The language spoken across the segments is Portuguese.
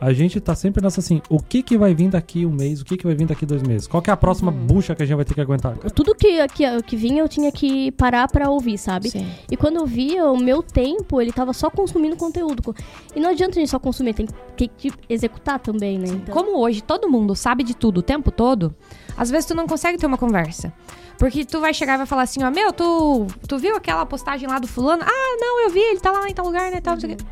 a gente tá sempre nessa assim, o que que vai vir daqui um mês, o que que vai vir daqui dois meses? Qual que é a próxima bucha que a gente vai ter que aguentar? Tudo que, que, que vinha eu tinha que parar pra ouvir, sabe? Sim. E quando eu via, o meu tempo, ele tava só consumindo conteúdo. E não adianta a gente só consumir, tem, tem que executar também, né? Então, Como hoje todo mundo sabe de tudo o tempo todo, às vezes tu não consegue ter uma conversa. Porque tu vai chegar e vai falar assim, ó, meu, tu, tu viu aquela postagem lá do fulano? Ah, não, eu vi, ele tá lá em tal lugar, né, tal, não sei o quê.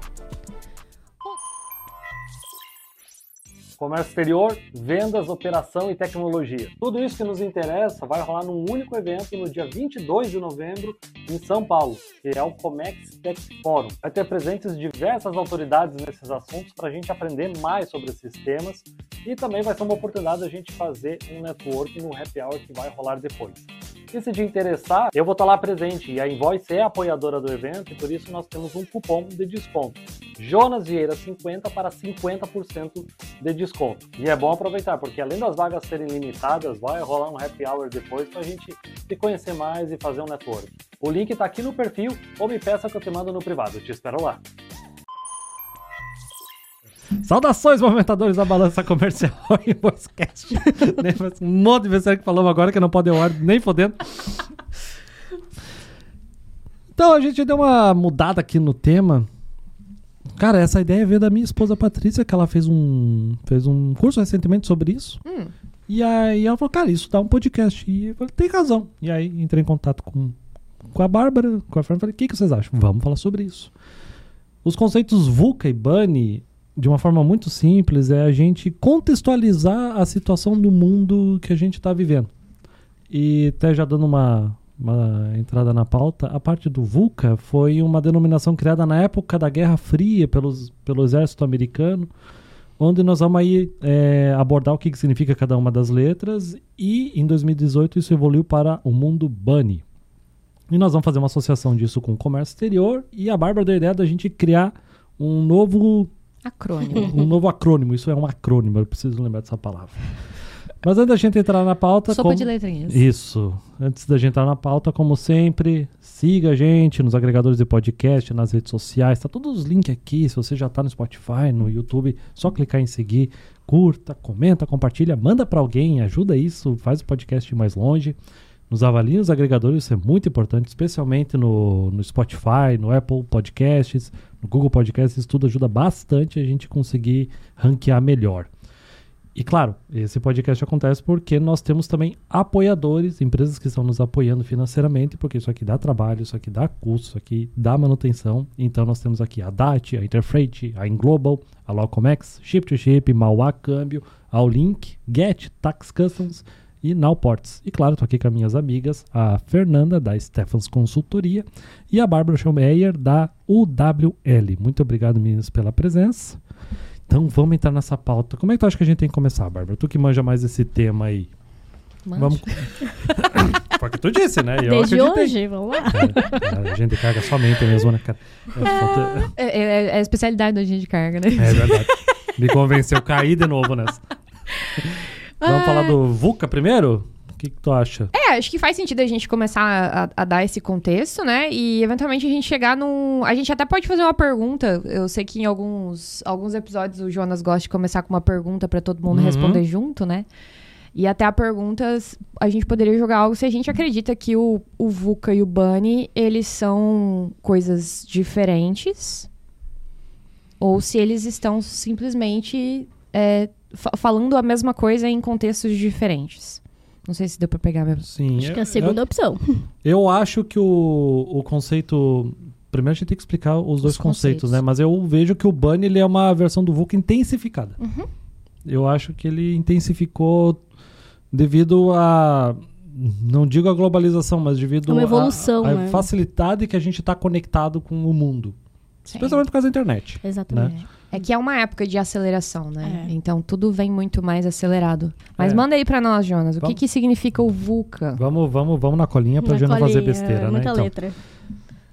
Comércio exterior, vendas, operação e tecnologia. Tudo isso que nos interessa vai rolar num único evento no dia 22 de novembro em São Paulo, que é o Comex Tech Forum. Vai ter presentes diversas autoridades nesses assuntos para a gente aprender mais sobre esses temas e também vai ser uma oportunidade da gente fazer um network no happy hour que vai rolar depois. E se te interessar, eu vou estar lá presente e a Invoice é apoiadora do evento e por isso nós temos um cupom de desconto. Jonas Vieira 50 para 50% de desconto. E é bom aproveitar, porque além das vagas serem limitadas, vai rolar um happy hour depois para a gente se conhecer mais e fazer um network. O link está aqui no perfil ou me peça que eu te mando no privado. Te espero lá. Saudações, movimentadores da balança comercial e podcast. um monte de vezes que falamos agora que não pode ao ar nem fodendo. Então a gente deu uma mudada aqui no tema. Cara, essa ideia veio da minha esposa Patrícia, que ela fez um, fez um curso recentemente sobre isso. Hum. E aí ela falou, cara, isso dá um podcast. E eu falei, tem razão. E aí entrei em contato com, com a Bárbara, com a Fran, falei, o que, que vocês acham? Vamos falar sobre isso. Os conceitos VUCA e BUNNY, de uma forma muito simples, é a gente contextualizar a situação do mundo que a gente está vivendo. E até já dando uma, uma entrada na pauta, a parte do VUCA foi uma denominação criada na época da Guerra Fria pelos, pelo exército americano, onde nós vamos aí é, abordar o que, que significa cada uma das letras e em 2018 isso evoluiu para o mundo BUNNY. E nós vamos fazer uma associação disso com o comércio exterior e a Bárbara deu a ideia da gente criar um novo Acrônimo. um novo acrônimo. Isso é um acrônimo, eu preciso lembrar dessa palavra. Mas antes da gente entrar na pauta. Sopa como- de letrinhas. Isso. Antes da gente entrar na pauta, como sempre, siga a gente nos agregadores de podcast, nas redes sociais. Tá todos os links aqui. Se você já tá no Spotify, no YouTube, só clicar em seguir. Curta, comenta, compartilha, manda para alguém, ajuda isso, faz o podcast ir mais longe. Nos avalie nos agregadores, isso é muito importante, especialmente no, no Spotify, no Apple Podcasts, no Google Podcasts, isso tudo ajuda bastante a gente conseguir ranquear melhor. E claro, esse podcast acontece porque nós temos também apoiadores, empresas que estão nos apoiando financeiramente, porque isso aqui dá trabalho, isso aqui dá custo, isso aqui dá manutenção. Então nós temos aqui a DAT, a Interfreight, a Inglobal, a Locomex, Ship to Ship, Mauá Câmbio, a Link, Get, Tax Customs e Nowports. E claro, estou aqui com as minhas amigas, a Fernanda da Stephans Consultoria e a Bárbara Schaumeyer da UWL. Muito obrigado, meninas, pela presença. Então vamos entrar nessa pauta. Como é que tu acha que a gente tem que começar, Bárbara? Tu que manja mais esse tema aí. Mancha. Vamos. Foi o que tu disse, né? Eu Desde acreditei. hoje, vamos lá. É, a gente carga somente mesmo, né, cara? É, falta- É, é- é a especialidade da gente de carga, né? é verdade. Me convenceu a cair de novo nessa. Vamos falar do VUCA primeiro? O que, que tu acha? É, acho que faz sentido a gente começar a, a dar esse contexto, né? E eventualmente a gente chegar num. A gente até pode fazer uma pergunta. Eu sei que em alguns, alguns episódios o Jonas gosta de começar com uma pergunta pra todo mundo Uhum. responder junto, né? E até a pergunta, a gente poderia jogar algo se a gente acredita que o, o VUCA e o Bunny, eles são coisas diferentes. Ou se eles estão simplesmente é, fa- falando a mesma coisa em contextos diferentes. Não sei se deu pra pegar mesmo. Sim. Acho que é a segunda opção. Eu, acho que o, o conceito. Primeiro a gente tem que explicar os dois Os conceitos, conceitos. né? Mas eu vejo que o Bunny ele é uma versão do VUCA intensificada. Uhum. Eu acho que ele intensificou devido a. Não digo a globalização, mas devido Uma à- evolução, à né? facilidade que a gente está conectado com o mundo. Especialmente por causa da internet. Exatamente. É que é uma época de aceleração, né? É. Então tudo vem muito mais acelerado. Mas É. manda aí pra nós, Jonas. O que, Vamos. que significa o VUCA? Vamos, vamos, vamos na colinha pra Na gente não fazer besteira, é, né? Muita Então, letra.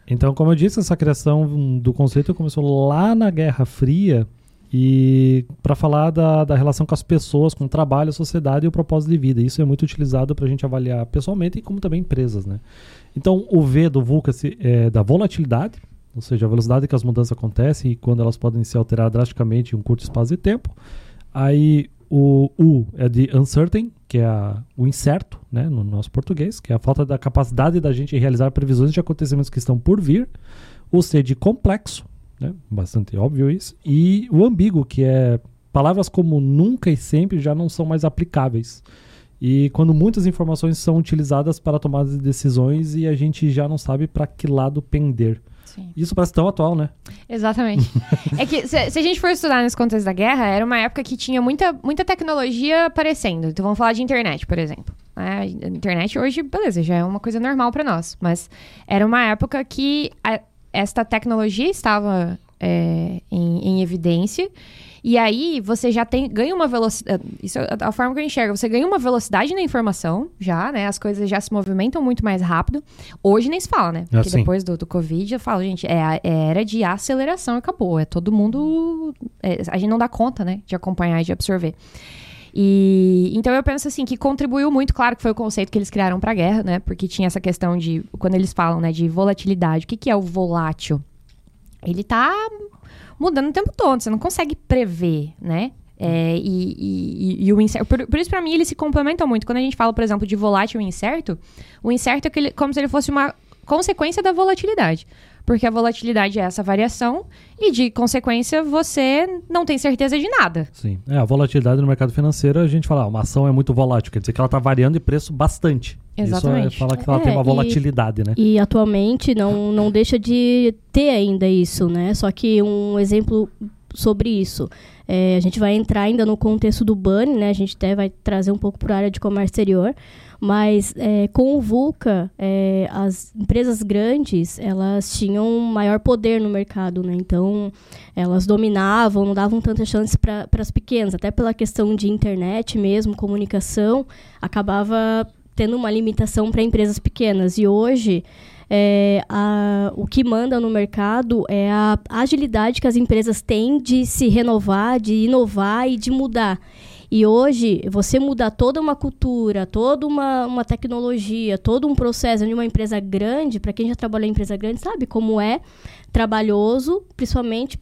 Então, como eu disse, essa criação do conceito começou lá na Guerra Fria e para falar da, da relação com as pessoas, com o trabalho, a sociedade e o propósito de vida. Isso é muito utilizado para a gente avaliar pessoalmente e como também empresas, né? Então, o V do VUCA é da volatilidade, ou seja, a velocidade que as mudanças acontecem e quando elas podem se alterar drasticamente em um curto espaço de tempo. Aí o U é de uncertain, que é a- o incerto, né, no nosso português, que é a falta da capacidade da gente realizar previsões de acontecimentos que estão por vir. O C de complexo, né, bastante óbvio isso. E o ambíguo, que é palavras como nunca e sempre já não são mais aplicáveis. E quando muitas informações são utilizadas para tomar decisões e a gente já não sabe para que lado pender. Sim. Isso parece tão atual, né? Exatamente. é que se, se a gente for estudar nesse contexto da guerra, era uma época que tinha muita, muita tecnologia aparecendo. Então vamos falar de internet, por exemplo. né? A internet hoje, beleza, já é uma coisa normal para nós. Mas era uma época que a- esta tecnologia estava é, em, em evidência. E aí você já tem ganha uma velocidade. Isso é a forma que eu enxergo. Você ganha uma velocidade na informação, já, né? As coisas já se movimentam muito mais rápido. Hoje nem se fala, né? Porque sim. depois do, do Covid, eu falo, gente, é, a- é era de aceleração acabou. É todo mundo. é, a gente não dá conta, né? De acompanhar e de absorver. E então eu penso assim que contribuiu muito, claro que foi o conceito que eles criaram para a guerra, né? Porque tinha essa questão de quando eles falam, né, de volatilidade. O que, que é o volátil? Ele tá mudando o tempo todo, você não consegue prever, né? É, e, e- e o incerto. Por, por isso, para mim, eles se complementam muito. Quando a gente fala, por exemplo, de volátil e incerto, o incerto é aquele- como se ele fosse uma consequência da volatilidade. Porque a volatilidade é essa variação, e de consequência, você não tem certeza de nada. Sim. É, a volatilidade no mercado financeiro, a gente fala, ah, uma ação é muito volátil, quer dizer que ela está variando de preço bastante. Exatamente. Isso é falar que ela É, tem uma e- volatilidade, né? E atualmente não, não deixa de ter ainda isso, né? Só que um exemplo sobre isso. é, a gente vai entrar ainda no contexto do BAN, né? A gente até vai trazer um pouco para a área de comércio exterior. Mas é, com o VUCA, é, as empresas grandes, elas tinham maior poder no mercado, né? Então, elas dominavam, não davam tanta chance para as pequenas. Até pela questão de internet mesmo, comunicação, acabava tendo uma limitação para empresas pequenas. E hoje, é, a- o que manda no mercado é a agilidade que as empresas têm de se renovar, de inovar e de mudar. E hoje, você mudar toda uma cultura, toda uma, uma tecnologia, todo um processo de uma empresa grande, para quem já trabalhou em empresa grande, sabe como é trabalhoso, principalmente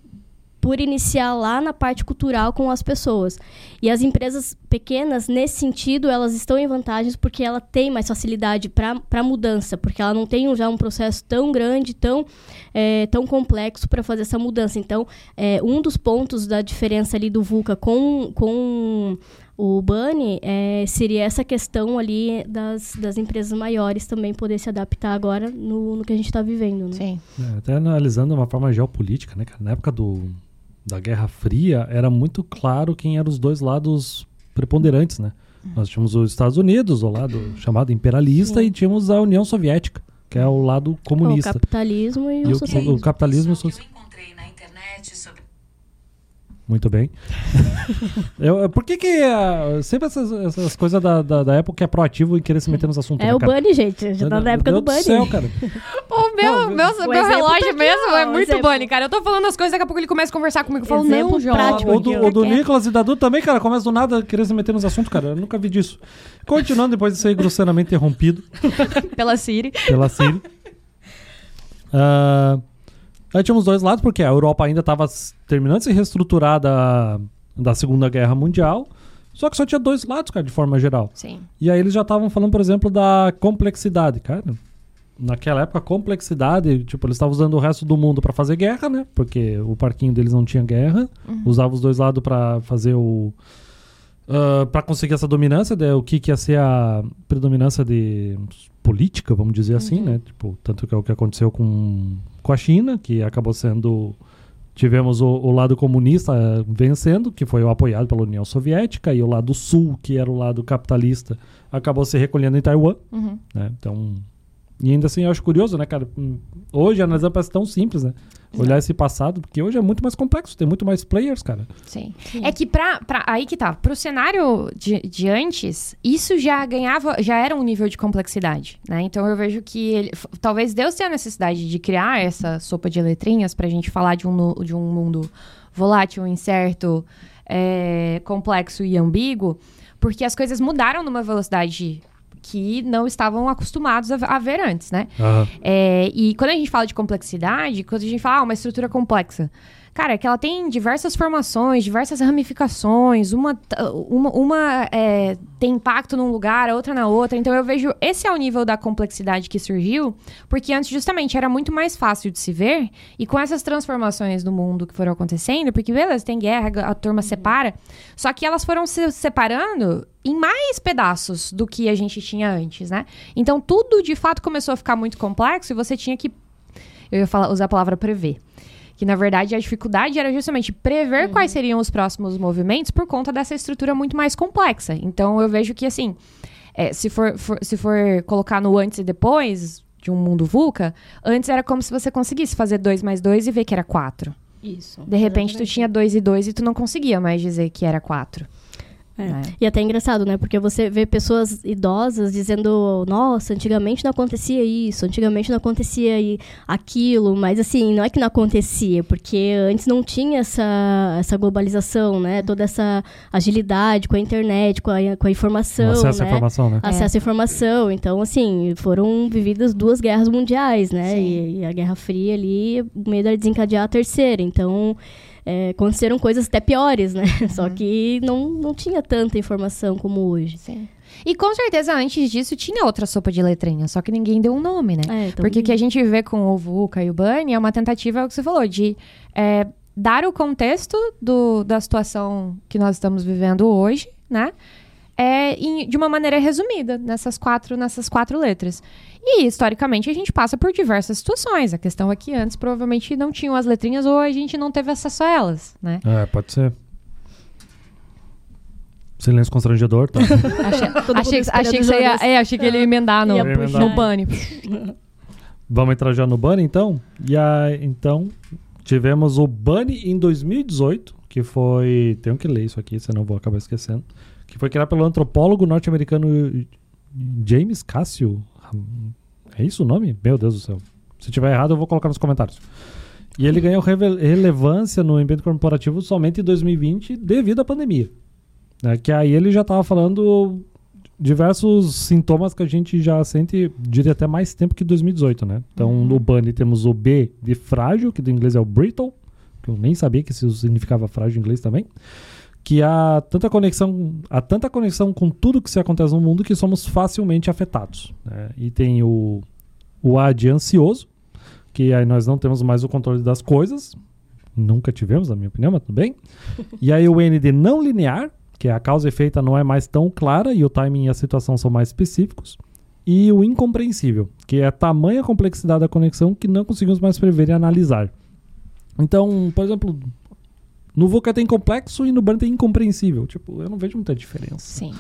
por iniciar lá na parte cultural com as pessoas. E as empresas pequenas, nesse sentido, elas estão em vantagens porque ela tem mais facilidade para mudança, porque ela não tem já um processo tão grande, tão, é, tão complexo para fazer essa mudança. Então, é, um dos pontos da diferença ali do VUCA com, com o Bunny é, seria essa questão ali das, das empresas maiores também poder se adaptar agora no, no que a gente está vivendo. Né? Sim. É, até analisando de uma forma geopolítica, né, cara? Na época do, da Guerra Fria, era muito claro quem eram os dois lados preponderantes, né? Nós tínhamos os Estados Unidos, o lado chamado imperialista, Sim. e tínhamos a União Soviética, que é o lado O comunista. capitalismo e, E o o, socialismo. o capitalismo e o que eu encontrei na internet sobre Muito bem. Eu- por que que ah, sempre essas, essas coisas da, da, da época é proativo em querer se meter nos assuntos? É né, o cara? Bunny, gente. Já tá na época do Deus Bunny. céu, cara. O meu, Não, meu, o meu tá relógio aqui, mesmo ó, é muito exemplo. bunny, cara. Eu tô falando as coisas, daqui a pouco ele começa a conversar comigo. Eu falo, Exemplo não, João. prático O do, o do Fica Nicolas e da Du também, cara, começa do nada querer se meter nos assuntos, cara. Eu nunca vi disso. Continuando depois de ser grosseiramente interrompido Pela Siri. pela Siri. Ah, aí tínhamos dois lados, porque a Europa ainda estava terminando de se reestruturar da, da Segunda Guerra Mundial. Só que só tinha dois lados, cara, de forma geral. Sim. E aí eles já estavam falando, por exemplo, da complexidade, cara. Naquela época, a complexidade, tipo, eles estavam usando o resto do mundo pra fazer guerra, né? Porque o parquinho deles não tinha guerra. Usava os dois lados pra fazer o. Uh, para conseguir essa dominância, né? o que, que ia ser a predominância de política, vamos dizer assim, né? Tipo, tanto que é o que aconteceu com, com a China, que acabou sendo. Tivemos o, o lado comunista eh, vencendo, que foi o apoiado pela União Soviética, e o lado sul, que era o lado capitalista, acabou se recolhendo em Taiwan. Uhum. Né? Então. E ainda assim, eu acho curioso, né, cara? Hum, Hoje analisando parece tão simples, né? Olhar esse passado, porque hoje é muito mais complexo, tem muito mais players, cara. Sim. É que pra, pra. Aí que tá. Pro cenário de, de antes, isso já ganhava. Já era um nível de complexidade, né? Então eu vejo que ele, talvez Deus tenha a necessidade de criar essa sopa de letrinhas pra gente falar de um, de um mundo volátil, incerto, é, complexo e ambíguo, porque as coisas mudaram numa velocidade que não estavam acostumados a, a ver antes, né? Aham. É, e quando a gente fala de complexidade, quando a gente fala ah, uma estrutura complexa, cara, é que ela tem diversas formações, diversas ramificações, uma, uma, uma, é, tem impacto num lugar, a outra na outra. Então eu vejo esse é o nível da complexidade que surgiu, porque antes justamente era muito mais fácil de se ver, e com essas transformações no mundo que foram acontecendo, porque beleza, tem guerra, a turma separa, só que elas foram se separando em mais pedaços do que a gente tinha antes, né? Então tudo de fato começou a ficar muito complexo e você tinha que eu ia falar, usar a palavra prever. Que na verdade a dificuldade era justamente prever quais seriam os próximos movimentos por conta dessa estrutura muito mais complexa. Então eu vejo que assim, é, se, for, for- se for colocar no antes e depois de um mundo VUCA, antes era como se você conseguisse fazer 2 mais 2 e ver que era 4. Isso. De repente tu exatamente. tinha 2 e 2 e tu não conseguia mais dizer que era 4. É. né? E até é engraçado, né? Porque você vê pessoas idosas dizendo, nossa, antigamente não acontecia isso, antigamente não acontecia aquilo, mas assim, não é que não acontecia, porque antes não tinha essa, essa globalização, né? Toda essa agilidade com a internet, com a, com a informação, Acesso à né? informação, né? Acesso à informação. Então, assim, foram vividas duas guerras mundiais, né? E, e a Guerra Fria ali, o medo era desencadear a terceira. Então, é, aconteceram coisas até piores, né? Só que não, não tinha tanta informação como hoje. Sim. E com certeza antes disso tinha outra sopa de letrinha, só que ninguém deu um nome, né? É, então, Porque o que a gente vê com o VUCA e o Bunny é uma tentativa, é o que você falou, de é, dar o contexto do- da situação que nós estamos vivendo hoje, né? É, em- de uma maneira resumida, nessas quatro, nessas quatro letras. E, historicamente, a gente passa por diversas situações. A questão é que antes provavelmente não tinham as letrinhas ou a gente não teve acesso a elas, né? É, pode ser. Silêncio constrangedor, tá? Achei, achei, achei que ia, é, achei que ele ia emendar no, Ia puxar. no Bunny. Vamos entrar já no Bunny, então? E aí, então, tivemos o Bunny em 2018, que foi... Tenho que ler isso aqui, senão eu vou acabar esquecendo. Que foi criado pelo antropólogo norte-americano James Cassio. É isso o nome? Meu Deus do céu. Se tiver errado, eu vou colocar nos comentários. E ele ganhou relevância no ambiente corporativo somente em 2020 devido à pandemia. Né? Que aí ele já estava falando diversos sintomas que a gente já sente, diria até mais tempo que 2018, né? Então, no Bunny temos o B de frágil, que do inglês é o brittle, que eu nem sabia que isso significava frágil em inglês também. Que há tanta conexão, há tanta conexão com tudo que se acontece no mundo que somos facilmente afetados. né? E tem o, o A de ansioso, que aí nós não temos mais o controle das coisas. Nunca tivemos, na minha opinião, mas tudo bem. E aí o N de não linear, que a causa e efeito não é mais tão clara e o timing e a situação são mais específicos. E o incompreensível, que é a tamanha complexidade da conexão que não conseguimos mais prever e analisar. Então, por exemplo, no VUCA tem complexo e no BAN tem incompreensível. Tipo, eu não vejo muita diferença. Sim.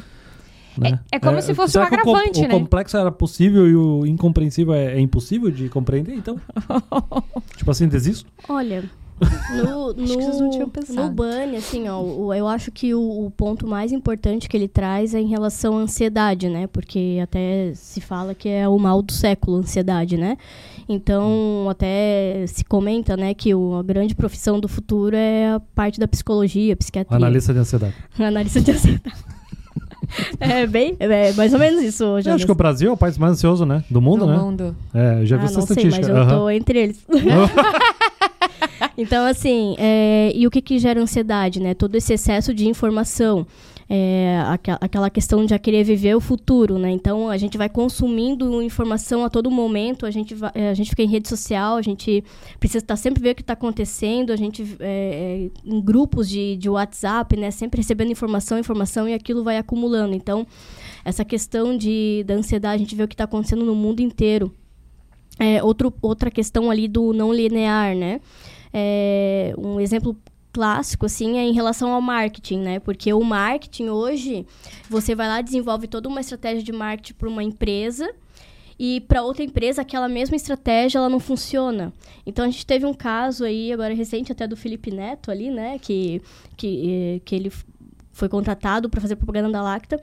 né? É- é como se fosse será um o agravante, o né? complexo era possível e o incompreensível é, é impossível de compreender, então? tipo assim, desisto? Olha, no, Acho que vocês não tinham no, pensado. no Bunny, assim, ó, o- eu acho que o, o ponto mais importante que ele traz é em relação à ansiedade, né? Porque até se fala que é o mal do século, a ansiedade, né? Então, até se comenta, né, que o- a grande profissão do futuro é a parte da psicologia, psiquiatria. Analista de ansiedade. Analista de ansiedade. é bem, é mais ou menos isso hoje. Eu acho que o Brasil é o país mais ansioso, né? Do mundo, no né? mundo. É, eu já vi ah, essa não sei, estatística. mas eu Aham. tô entre eles. então, assim, é, e o que, que gera ansiedade, né? Todo esse excesso de informação. É, aquela questão de querer viver o futuro, né? Então, a gente vai consumindo informação a todo momento, a gente, vai- é, a gente fica em rede social, a gente precisa estar sempre vendo o que está acontecendo, a gente é, é, em grupos de, de WhatsApp, né? Sempre recebendo informação, informação, e aquilo vai acumulando. Então, essa questão de, da ansiedade, a gente vê o que está acontecendo no mundo inteiro. É, outro, outra questão ali do não linear, né? É, um exemplo clássico, assim, é em relação ao marketing, né? Porque o marketing hoje, você vai lá desenvolve toda uma estratégia de marketing para uma empresa e para outra empresa aquela mesma estratégia ela não funciona. Então a gente teve um caso aí agora recente até do Felipe Neto ali, né? Que que, eh, que ele foi contratado para fazer propaganda da Lacta.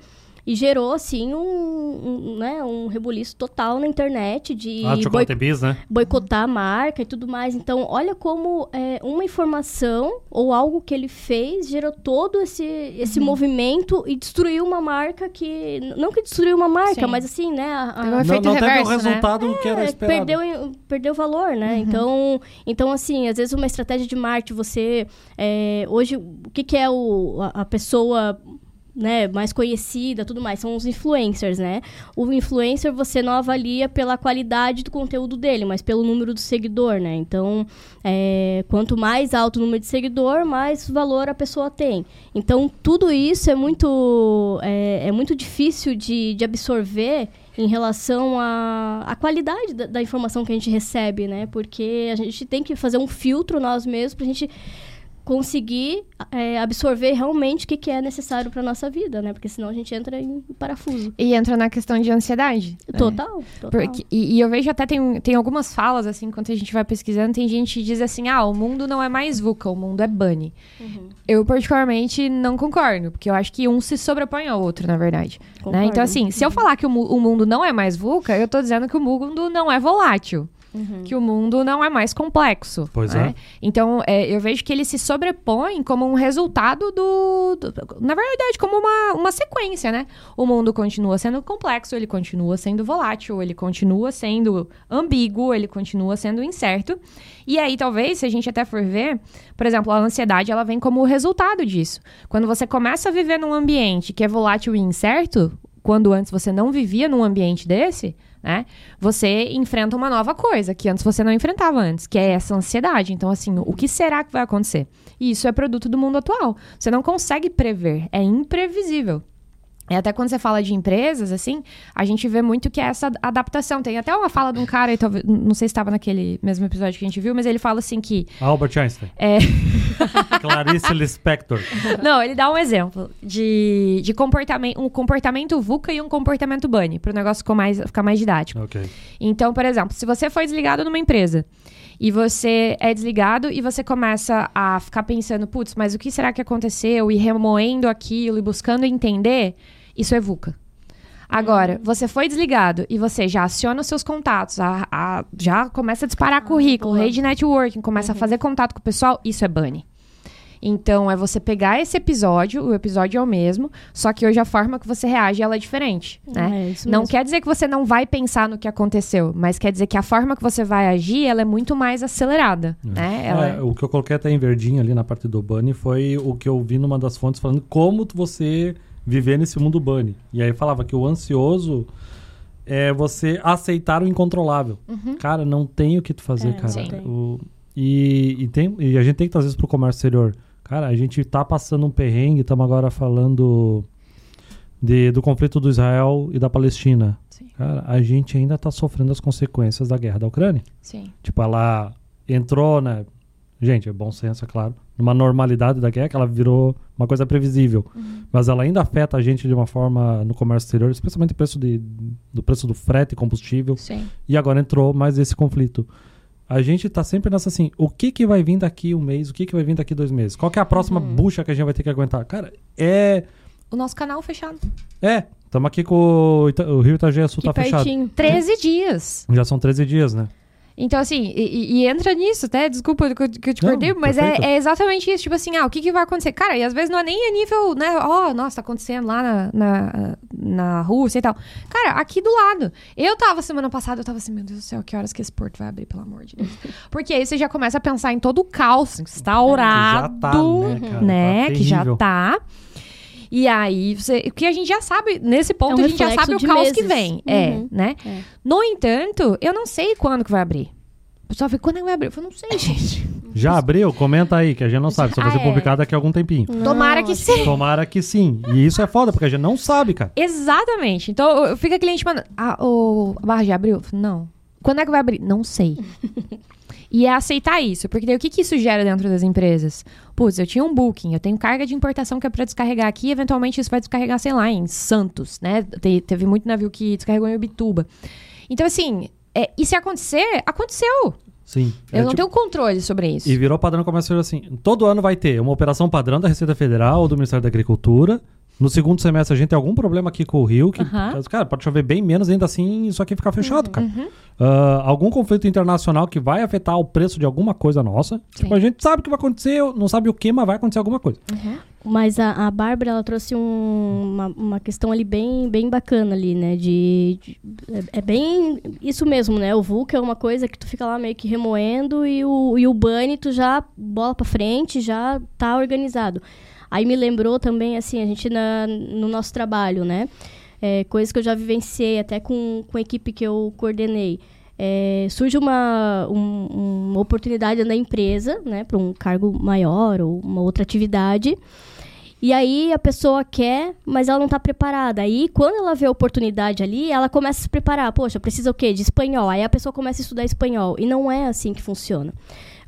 E gerou, assim, um, um, né, um rebuliço total na internet de Ah, bis, né? boicotar a marca e tudo mais. Então, olha como é, uma informação ou algo que ele fez gerou todo esse, esse movimento e destruiu uma marca que... Não que destruiu uma marca, Sim. mas assim, né? a- a- Não, não teve o né? resultado que era é, esperado. perdeu, perdeu valor, né? Então, então, assim, às vezes uma estratégia de marketing, você... é, hoje, o que, que é o, a, a pessoa né, mais conhecida, tudo mais, são os influencers, né? O influencer você não avalia pela qualidade do conteúdo dele, mas pelo número do seguidor, né? Então, é, quanto mais alto o número de seguidor, mais valor a pessoa tem. Então, tudo isso é muito, é, é muito difícil de, de absorver em relação à, à qualidade da, da informação que a gente recebe, né? Porque a gente tem que fazer um filtro nós mesmos pra gente conseguir é, absorver realmente o que, que é necessário para nossa vida, né? Porque senão a gente entra em parafuso. E entra na questão de ansiedade. né? Total, total. Porque- e, e eu vejo até tem, tem algumas falas, assim, enquanto a gente vai pesquisando, tem gente que diz assim: ah, o mundo não é mais VUCA, o mundo é Bunny. Uhum. Eu, particularmente, não concordo, porque eu acho que um se sobrepõe ao outro, na verdade. né? Então, assim, se eu falar que o, o mundo não é mais VUCA, eu tô dizendo que o mundo não é volátil. Uhum. Que o mundo não é mais complexo. Pois né? é. Então, é, eu vejo que ele se sobrepõe como um resultado do. do- na verdade, como uma, uma sequência, né? O mundo continua sendo complexo, ele continua sendo volátil, ele continua sendo ambíguo, ele continua sendo incerto. E aí, talvez, se a gente até for ver, por exemplo, a ansiedade, ela vem como o resultado disso. Quando você começa a viver num ambiente que é volátil e incerto, quando antes você não vivia num ambiente desse, né? Você enfrenta uma nova coisa que antes você não enfrentava antes, que é essa ansiedade. Então, assim, o que será que vai acontecer? E isso é produto do mundo atual. Você não consegue prever, é imprevisível. E até quando você fala de empresas, assim, a gente vê muito que é essa adaptação. Tem até uma fala de um cara, talvez, não sei se estava naquele mesmo episódio que a gente viu, mas ele fala assim que Albert Einstein. é, Clarice Lispector. Não, ele dá um exemplo de, de comportamento, um comportamento VUCA e um comportamento BUNNY, para o negócio ficar mais, ficar mais didático. Ok. Então, por exemplo, se você foi desligado numa empresa e você é desligado e você começa a ficar pensando, putz, mas o que será que aconteceu? E remoendo aquilo e buscando entender, isso é VUCA. Agora, você foi desligado e você já aciona os seus contatos, a- a- já começa a disparar currículo, boa. rede de networking, começa a fazer contato com o pessoal, isso é bunny. Então, é você pegar esse episódio, o episódio é o mesmo, só que hoje a forma que você reage ela é diferente, né? É, isso Não mesmo. quer dizer que você não vai pensar no que aconteceu, mas quer dizer que a forma que você vai agir, ela é muito mais acelerada, né? Ela É, o que eu coloquei até em verdinho ali na parte do Bunny foi o que eu vi numa das fontes falando como você viver nesse mundo Bunny. E aí falava que o ansioso é você aceitar o incontrolável. Cara, não tem o que tu fazer, É, cara. O- e, e, tem, e a gente tem que trazer isso pro comércio exterior. Cara, a gente tá passando um perrengue, estamos agora falando de, do conflito do Israel e da Palestina. Sim. Cara, a gente ainda tá sofrendo as consequências da guerra da Ucrânia. Sim. Tipo, ela entrou, né? Gente, é bom senso, é claro. Numa normalidade da guerra, que ela virou uma coisa previsível. Mas ela ainda afeta a gente de uma forma no comércio exterior, especialmente o preço de, do preço do frete e combustível. Sim. E agora entrou mais esse conflito. A gente tá sempre nessa assim, o que que vai vir daqui um mês, o que que vai vir daqui dois meses? Qual que é a próxima bucha que a gente vai ter que aguentar? Cara, é... O nosso canal fechado. É, estamos aqui com o, Ita- o Rio Itajaí-Sul Que tá fechado. pertinho. 13 dias. Já são 13 dias, né? Então, assim, e, e- entra nisso, né? Desculpa que eu, que eu te Não, cortei, mas é, é exatamente isso. Tipo assim, ah, o que, que vai acontecer? Cara, e às vezes não é nem a nível, né? Ó, nossa, tá acontecendo lá na, na, na Rússia e tal. Cara, aqui do lado. Eu tava semana passada, eu tava assim, meu Deus do céu, que horas que esse porto vai abrir, pelo amor de Deus. Porque aí você já começa a pensar em todo o caos instaurado, Que já tá, né, cara? né? Tá que já tá. E aí, você, o que a gente já sabe, nesse ponto, É um a gente já sabe o caos que meses. vem. É, Uhum. né? É. No entanto, eu não sei quando que vai abrir. O pessoal fica, quando é que vai abrir? Eu falo, não sei, gente. Já abriu? Comenta aí, que a gente não sabe. Só vai Ah, ser é. publicado daqui a algum tempinho. Tomara que sim. Tomara que sim. E isso é foda, porque a gente não sabe, cara. Exatamente. Então, eu- fica cliente mandando, ah, o, a barra já abriu? Não. Quando é que vai abrir? Não sei. E é aceitar isso, porque daí o que, que isso gera dentro das empresas? Putz, eu tinha um booking, eu tenho carga de importação que é pra descarregar aqui, eventualmente isso vai descarregar, sei lá, em Santos, né? Te- teve muito navio que descarregou em Ubituba. Então, assim, é, e se acontecer, aconteceu. Sim. Eu É não tipo- tenho controle sobre isso. E virou padrão comercial assim. Todo ano vai ter uma operação padrão da Receita Federal ou do Ministério da Agricultura No segundo semestre a gente tem algum problema aqui com o Rio, que, Aham. cara, pode chover bem menos, ainda assim isso aqui fica fechado, Uhum. cara. Ah, algum conflito internacional que vai afetar o preço de alguma coisa nossa. Tipo, a gente sabe o que vai acontecer, não sabe o que, mas vai acontecer alguma coisa. Mas a, a Bárbara, ela trouxe um- uma, uma questão ali bem, bem bacana ali, né? De, de- é, é bem isso mesmo, né? O VUCA é uma coisa que tu fica lá meio que remoendo e o, e o Bunny tu já bola pra frente, já tá organizado. Aí me lembrou também, assim, a gente na, no nosso trabalho, né? É, coisas que eu já vivenciei até com, com a equipe que eu coordenei. É, surge uma, um- uma oportunidade na empresa, né, para um cargo maior ou uma outra atividade. E aí a pessoa quer, mas ela não está preparada. Aí, quando ela vê a oportunidade ali, ela começa a se preparar. Poxa, precisa o quê? De espanhol. Aí a pessoa começa a estudar espanhol. E não é assim que funciona.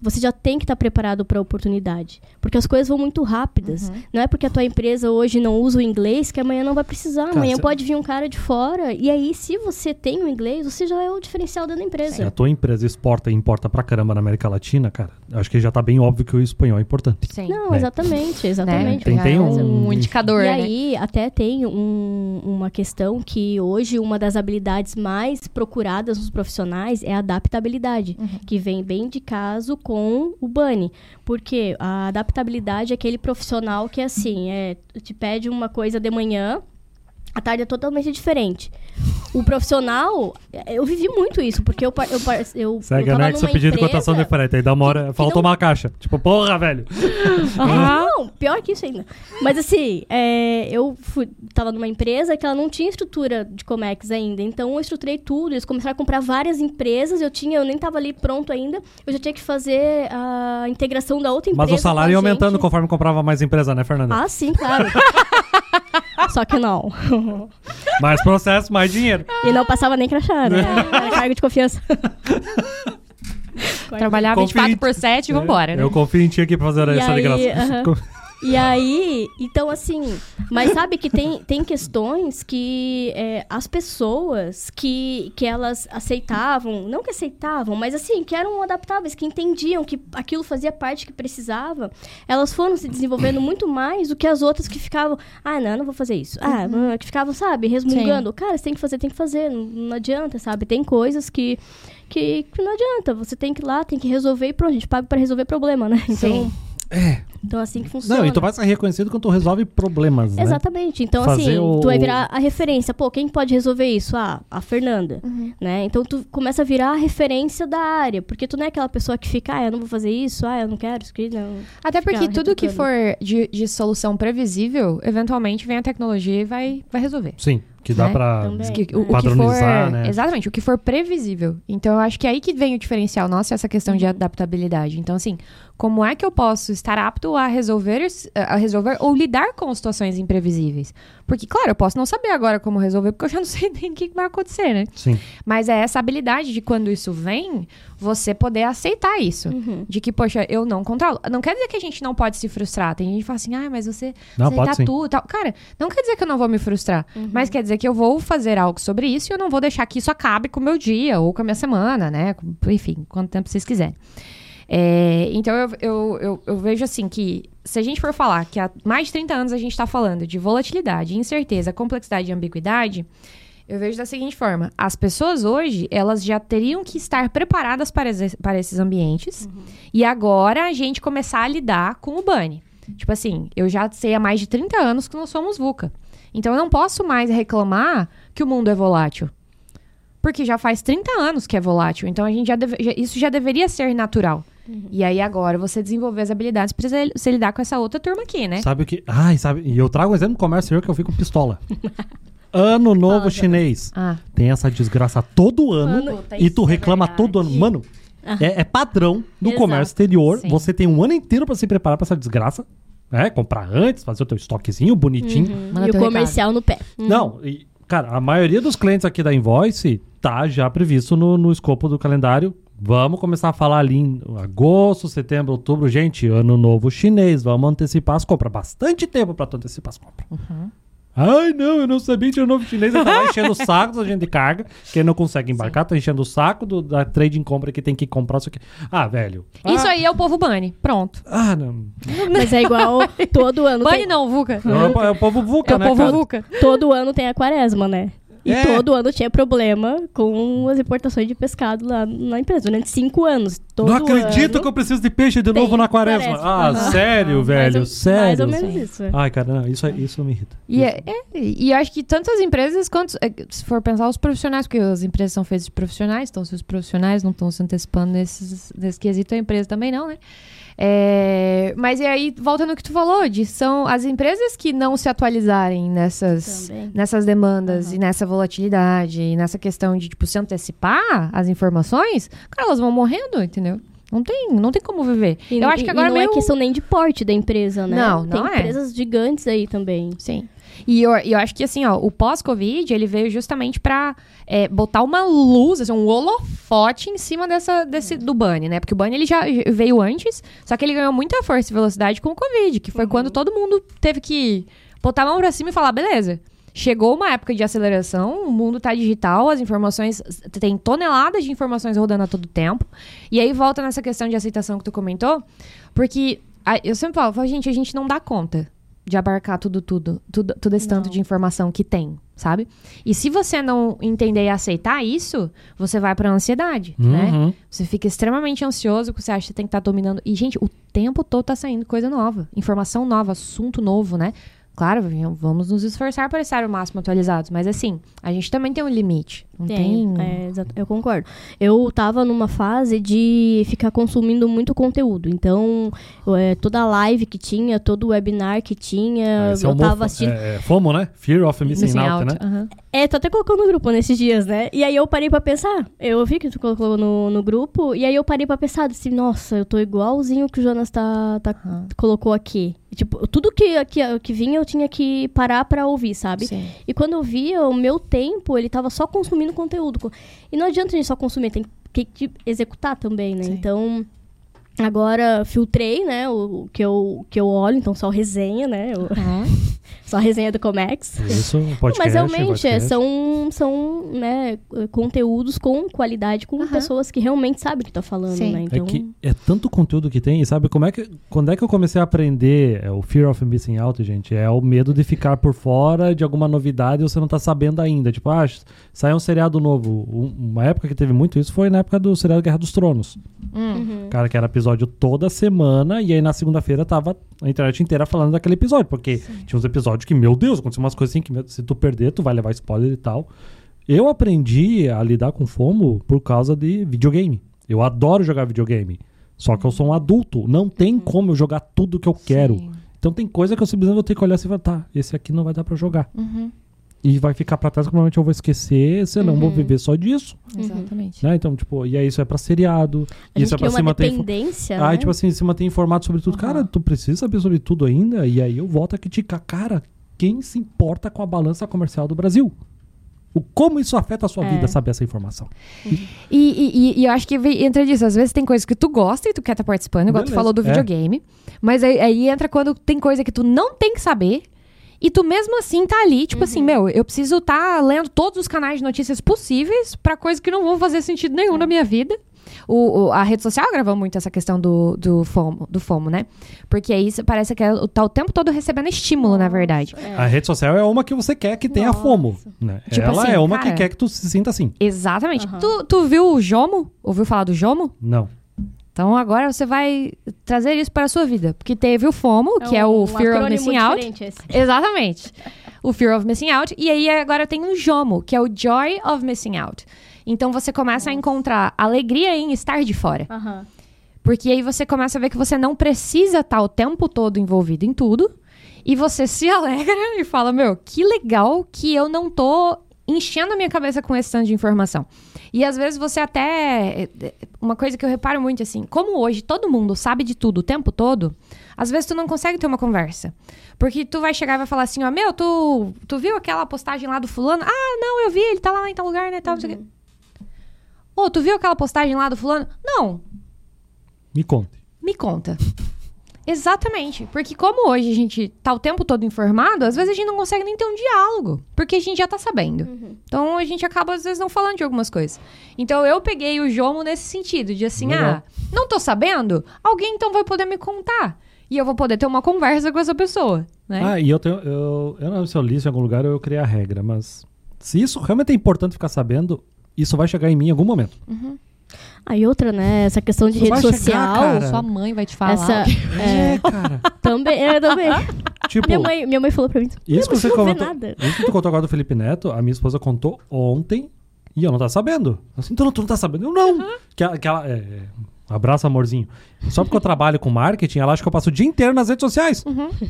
Você já tem que estar preparado para a oportunidade. Porque as coisas vão muito rápidas. Não é porque a tua empresa hoje não usa o inglês que amanhã não vai precisar. Cara, amanhã cê- pode vir um cara de fora. E aí, se você tem o inglês, você já é o diferencial dentro da Se empresa. a tua empresa exporta e importa pra caramba na América Latina, cara, acho que já tá bem óbvio que o espanhol é importante. Sim. Não, né? exatamente, exatamente. Tem- Já tem é um- um indicador, E né? aí, até tem um- uma questão que hoje uma das habilidades mais procuradas nos profissionais é a adaptabilidade, que vem bem de caso com o Bunny. Porque a adaptabilidade é aquele profissional que, assim, é, te pede uma coisa de manhã, a tarde é totalmente diferente. O profissional, eu vivi muito isso, porque eu, eu, eu, Segue eu tava anexo numa pedido de cotação de frete. Aí dá uma hora, falta não- uma caixa. Tipo, porra, velho. Não, pior que isso ainda. Mas assim, é, eu fui, tava numa empresa que ela não tinha estrutura de Comex ainda. Então eu estruturei tudo. Eles começaram a comprar várias empresas. Eu tinha, eu nem tava ali pronto ainda. Eu já tinha que fazer a integração da outra empresa. Mas o salário ia aumentando conforme comprava mais empresa, né, Fernanda? Ah, sim, claro. Só que não. Mais processo, mais dinheiro. E não passava nem crachá, né? Era cargo de confiança. Trabalhar Confie- 24 por 7 e vambora, né? Eu confio em ti aqui pra fazer E essa aí, ligação. aham. E aí, então assim, mas sabe que tem, tem questões que é, as pessoas que, que elas aceitavam, não que aceitavam, mas assim, que eram adaptáveis, que entendiam que aquilo fazia parte que precisava, elas foram se desenvolvendo muito mais do que as outras que ficavam, ah, não, eu não vou fazer isso. Ah, não, que ficavam, sabe, resmungando. Cara, você tem que fazer, tem que fazer, não, não adianta, sabe? Tem coisas que, que, que não adianta, você tem que ir lá, tem que resolver e pronto, a gente paga pra resolver problema, né? Então, Sim. É. então assim que funciona. Não, e tu vai ser reconhecido quando tu resolve problemas, né? Exatamente. Então, Fazer assim, o- tu vai virar a referência. Pô, quem pode resolver isso? Ah, a Fernanda. Uhum. Né? Então, tu começa a virar a referência da área. Porque tu não é aquela pessoa que fica, ah, eu não vou fazer isso, ah, eu não quero isso aqui, não. Até porque tudo que retocando. for de, de solução previsível, eventualmente vem a tecnologia e vai, vai resolver. Sim, que dá Né? pra... Também. Que- o, o que Padronizar, for, né? Exatamente, o que for previsível. Então, eu acho que é aí que vem o diferencial nosso, essa questão Uhum. de adaptabilidade. Então, assim, como é que eu posso estar apto a resolver, a resolver ou lidar com situações imprevisíveis? Porque, claro, eu posso não saber agora como resolver, porque eu já não sei nem o que vai acontecer, né? Sim. Mas é essa habilidade de quando isso vem, você poder aceitar isso. Uhum. De que, poxa, eu não controlo. Não quer dizer que a gente não pode se frustrar. Tem gente que fala assim, ah, mas você, Não, você pode tudo e tal. Cara, não quer dizer que eu não vou me frustrar. Mas quer dizer que eu vou fazer algo sobre isso e eu não vou deixar que isso acabe com o meu dia ou com a minha semana, né? Enfim, quanto tempo vocês quiserem. É, então eu, eu, eu, eu vejo assim que se a gente for falar que há mais de 30 anos a gente está falando de volatilidade, incerteza, complexidade e ambiguidade, eu vejo da seguinte forma: as pessoas hoje elas já teriam que estar preparadas para, esse- para esses ambientes e agora a gente começar a lidar com o bunny. Tipo assim, eu já sei há mais de 30 anos que nós somos VUCA. Então eu não posso mais reclamar que o mundo é volátil. Porque já faz 30 anos que é volátil. Então a gente já deve- já- isso já deveria ser natural. E aí agora você desenvolver as habilidades pra você, lidar com essa outra turma aqui, né? Sabe o que... Ai, sabe... E eu trago um exemplo do comércio exterior que eu fico pistola. ano Novo Chinês. Ah, Tem essa desgraça todo ano Ano. e tu Isso é reclama verdade. todo ano. Mano, é, é padrão do Exato. comércio exterior. Sim. Você tem um ano inteiro pra se preparar pra essa desgraça. É, comprar antes, fazer o teu estoquezinho bonitinho. Manda e o comercial no pé. Uhum. Não, e, cara, a maioria dos clientes aqui da Invoice tá já previsto no, no escopo do calendário. Vamos começar a falar ali em agosto, setembro, outubro. Gente, ano novo chinês, vamos antecipar as compras. Bastante tempo pra tu antecipar as compras. Ai, não, eu não sabia que tinha um novo chinês. Tá lá enchendo o saco da gente de carga, que não consegue embarcar, tá enchendo o saco do, da trading compra que tem que comprar isso aqui. Ah, velho. Isso ah, aí é o povo Bunny. Pronto. Ah, não. Mas é igual todo ano. Bunny Tem, não, Vuca. É o, é o povo VUCA, É o né, povo cara? Vuca. todo ano tem a quaresma, né? E É. todo ano tinha problema com as importações de pescado lá na empresa, durante cinco anos. Todo Não acredito ano que eu preciso de peixe de novo na quaresma. quaresma. Ah, Aham. sério, Mais velho, ou- sério. Mais ou menos Sim. isso. é. Ai, cara, não, isso, isso me irrita. E, é- é, e eu acho que tanto as empresas quanto, é, se for pensar, os profissionais, porque as empresas são feitas de profissionais, então se os profissionais não estão se antecipando nesses, nesse quesito, a empresa também não, né? É, mas e aí, volta no que tu falou, de são as empresas que não se atualizarem nessas, Também. nessas demandas Aham. e nessa volatilidade e nessa questão de, tipo, se antecipar as informações, cara, elas vão morrendo, entendeu? Não tem, não tem como viver. E, eu acho que agora e não meio... é questão nem de porte da empresa, né? Não, Tem não é. empresas gigantes aí também. Sim. E eu, eu acho que, assim, ó, o pós-Covid, ele veio justamente pra é, botar uma luz, assim, um holofote em cima dessa, desse, do Bunny, né? Porque o Bunny, ele já veio antes, só que ele ganhou muita força e velocidade com o Covid, que foi quando todo mundo teve que botar a mão pra cima e falar, beleza, chegou uma época de aceleração, o mundo tá digital, as informações, tem toneladas de informações rodando a todo tempo, e aí volta nessa questão de aceitação que tu comentou, porque a- eu sempre falo, falo, gente, a gente não dá conta de abarcar tudo, tudo, tudo, tudo esse tanto Não. de informação que tem, sabe? E se você não entender e aceitar isso, você vai pra ansiedade, né? Uhum. Você fica extremamente ansioso, você acha que você tem que estar dominando. E, gente, o tempo todo tá saindo coisa nova, informação nova, assunto novo, né? Claro, vamos nos esforçar para estar o máximo atualizados, mas assim, a gente também tem um limite. Não tem. é, eu concordo. Eu tava numa fase de ficar consumindo muito conteúdo. Então, é, toda live que tinha, todo webinar que tinha, Esse é eu tava assistindo. É, é FOMO, né? Fear of Missing, Missing Out, out, né? É, tô até colocando no grupo nesses dias, né? E aí eu parei pra pensar. Eu vi que tu colocou no, no grupo, e aí eu parei pra pensar assim, nossa, eu tô igualzinho que o Jonas tá, tá- colocou aqui. E, tipo, tudo que, que, que vinha eu tinha que parar pra ouvir, sabe? Sim. E quando eu via, o meu tempo, ele tava só consumindo conteúdo. Co- E não adianta a gente só consumir, tem que que executar também, né? Sim. Então, agora filtrei, né, o, o que eu, que eu olho, então só resenha, né? Aham. só resenha do Comex. Isso, um podcast. Mas realmente, é, podcast. são, são né, conteúdos com qualidade, com Aham. pessoas que realmente sabem o que tá falando, Sim. né? É Então, que é tanto conteúdo que tem, e sabe como é que quando é que eu comecei a aprender é, o fear of missing out, gente? É o medo de ficar por fora de alguma novidade e você não tá sabendo ainda. Tipo, ah, sai um seriado novo. Um- uma época que teve muito isso foi na época do seriado Guerra dos Tronos. Hum. uhum. Cara, que era episódio toda semana, e aí na segunda-feira tava a internet inteira falando daquele episódio, porque tinha uns episódios que, meu Deus, aconteceu umas coisas assim que se tu perder, tu vai levar spoiler e tal. Eu aprendi a lidar com FOMO por causa de videogame. Eu adoro jogar videogame. Só que eu sou um adulto. Não tem como eu jogar tudo que eu quero. Sim. Então tem coisa que eu simplesmente vou ter que olhar assim e falar, tá, esse aqui não vai dar pra jogar. Uhum. E vai ficar pra trás, que provavelmente eu vou esquecer, senão eu vou Uhum. viver só disso. Exatamente. Né? Então, tipo, e aí isso é pra seriado. a isso é pra se manter. dependência, Aí, né? tipo assim, se manter informado sobre tudo. Uhum. Cara, tu precisa saber sobre tudo ainda. E aí eu volto a criticar. Cara, quem se importa com a balança comercial do Brasil? O, como isso afeta a sua É. vida, saber essa informação? E, e- e- e eu acho que entra disso. Às vezes tem coisas que tu gosta e tu quer estar participando, igual tu Beleza, falou do é. videogame. Mas aí, aí entra quando tem coisa que tu não tem que saber. E tu mesmo assim tá ali, tipo assim, meu, eu preciso estar lendo todos os canais de notícias possíveis pra coisas que não vão fazer sentido nenhum na minha vida. O, o- a rede social gravou muito essa questão do, do, FOMO, do FOMO, né? Porque aí parece que é- tá o tempo todo recebendo estímulo, na verdade. É. A rede social é uma que você quer que tenha Nossa. FOMO. Né? Tipo Ela assim, é uma cara- que quer que tu se sinta assim. Exatamente. Aham. Tu, tu viu o Jomo? Ouviu falar do Jomo? Não. Então agora você vai trazer isso para a sua vida. Porque teve o FOMO, que é o um Fear of Missing Out. esse. Exatamente. O Fear of Missing Out. E aí agora tem o JOMO, que é o Joy of Missing Out. Então você começa a encontrar alegria em estar de fora. Porque aí você começa a ver que você não precisa estar o tempo todo envolvido em tudo. E você se alegra e fala: Meu, que legal que eu não tô enchendo a minha cabeça com esse tanto de informação. E às vezes você até. Uma coisa que eu reparo muito assim: como hoje todo mundo sabe de tudo o tempo todo, às vezes tu não consegue ter uma conversa. Porque tu vai chegar e vai falar assim: Ó, meu, tu, tu viu aquela postagem lá do fulano? Ah, não, eu vi, ele tá lá em tal lugar, né? Tal, não sei o quê. Ô, tu viu aquela postagem lá do fulano? Não, Me conte. me conta. Exatamente. Porque como hoje a gente tá o tempo todo informado, às vezes a gente não consegue nem ter um diálogo. Porque a gente já tá sabendo. Então a gente acaba, às vezes, não falando de algumas coisas. Então eu peguei o Jomo nesse sentido, de assim, Legal. ah, não tô sabendo? Alguém então vai poder me contar. E eu vou poder ter uma conversa com essa pessoa, né? Ah, e eu tenho. Eu, eu não lembro se eu li isso em algum lugar ou eu criei a regra, mas se isso realmente é importante ficar sabendo, isso vai chegar em mim em algum momento. Aí outra, né? Essa questão de Isso rede chegar, social. cara. Sua mãe vai te falar. Essa. É, É, cara. também, é, também. tipo, minha, mãe, minha mãe falou pra mim. isso que "Não, você comentou. nada. Isso que tu contou agora do Felipe Neto, a minha esposa contou ontem e eu não tava sabendo. Assim, tu não, tu não tá sabendo? Eu não. Que ela, que ela- é, é, um abraço, amorzinho. Só porque eu trabalho com marketing, ela acha que eu passo o dia inteiro nas redes sociais.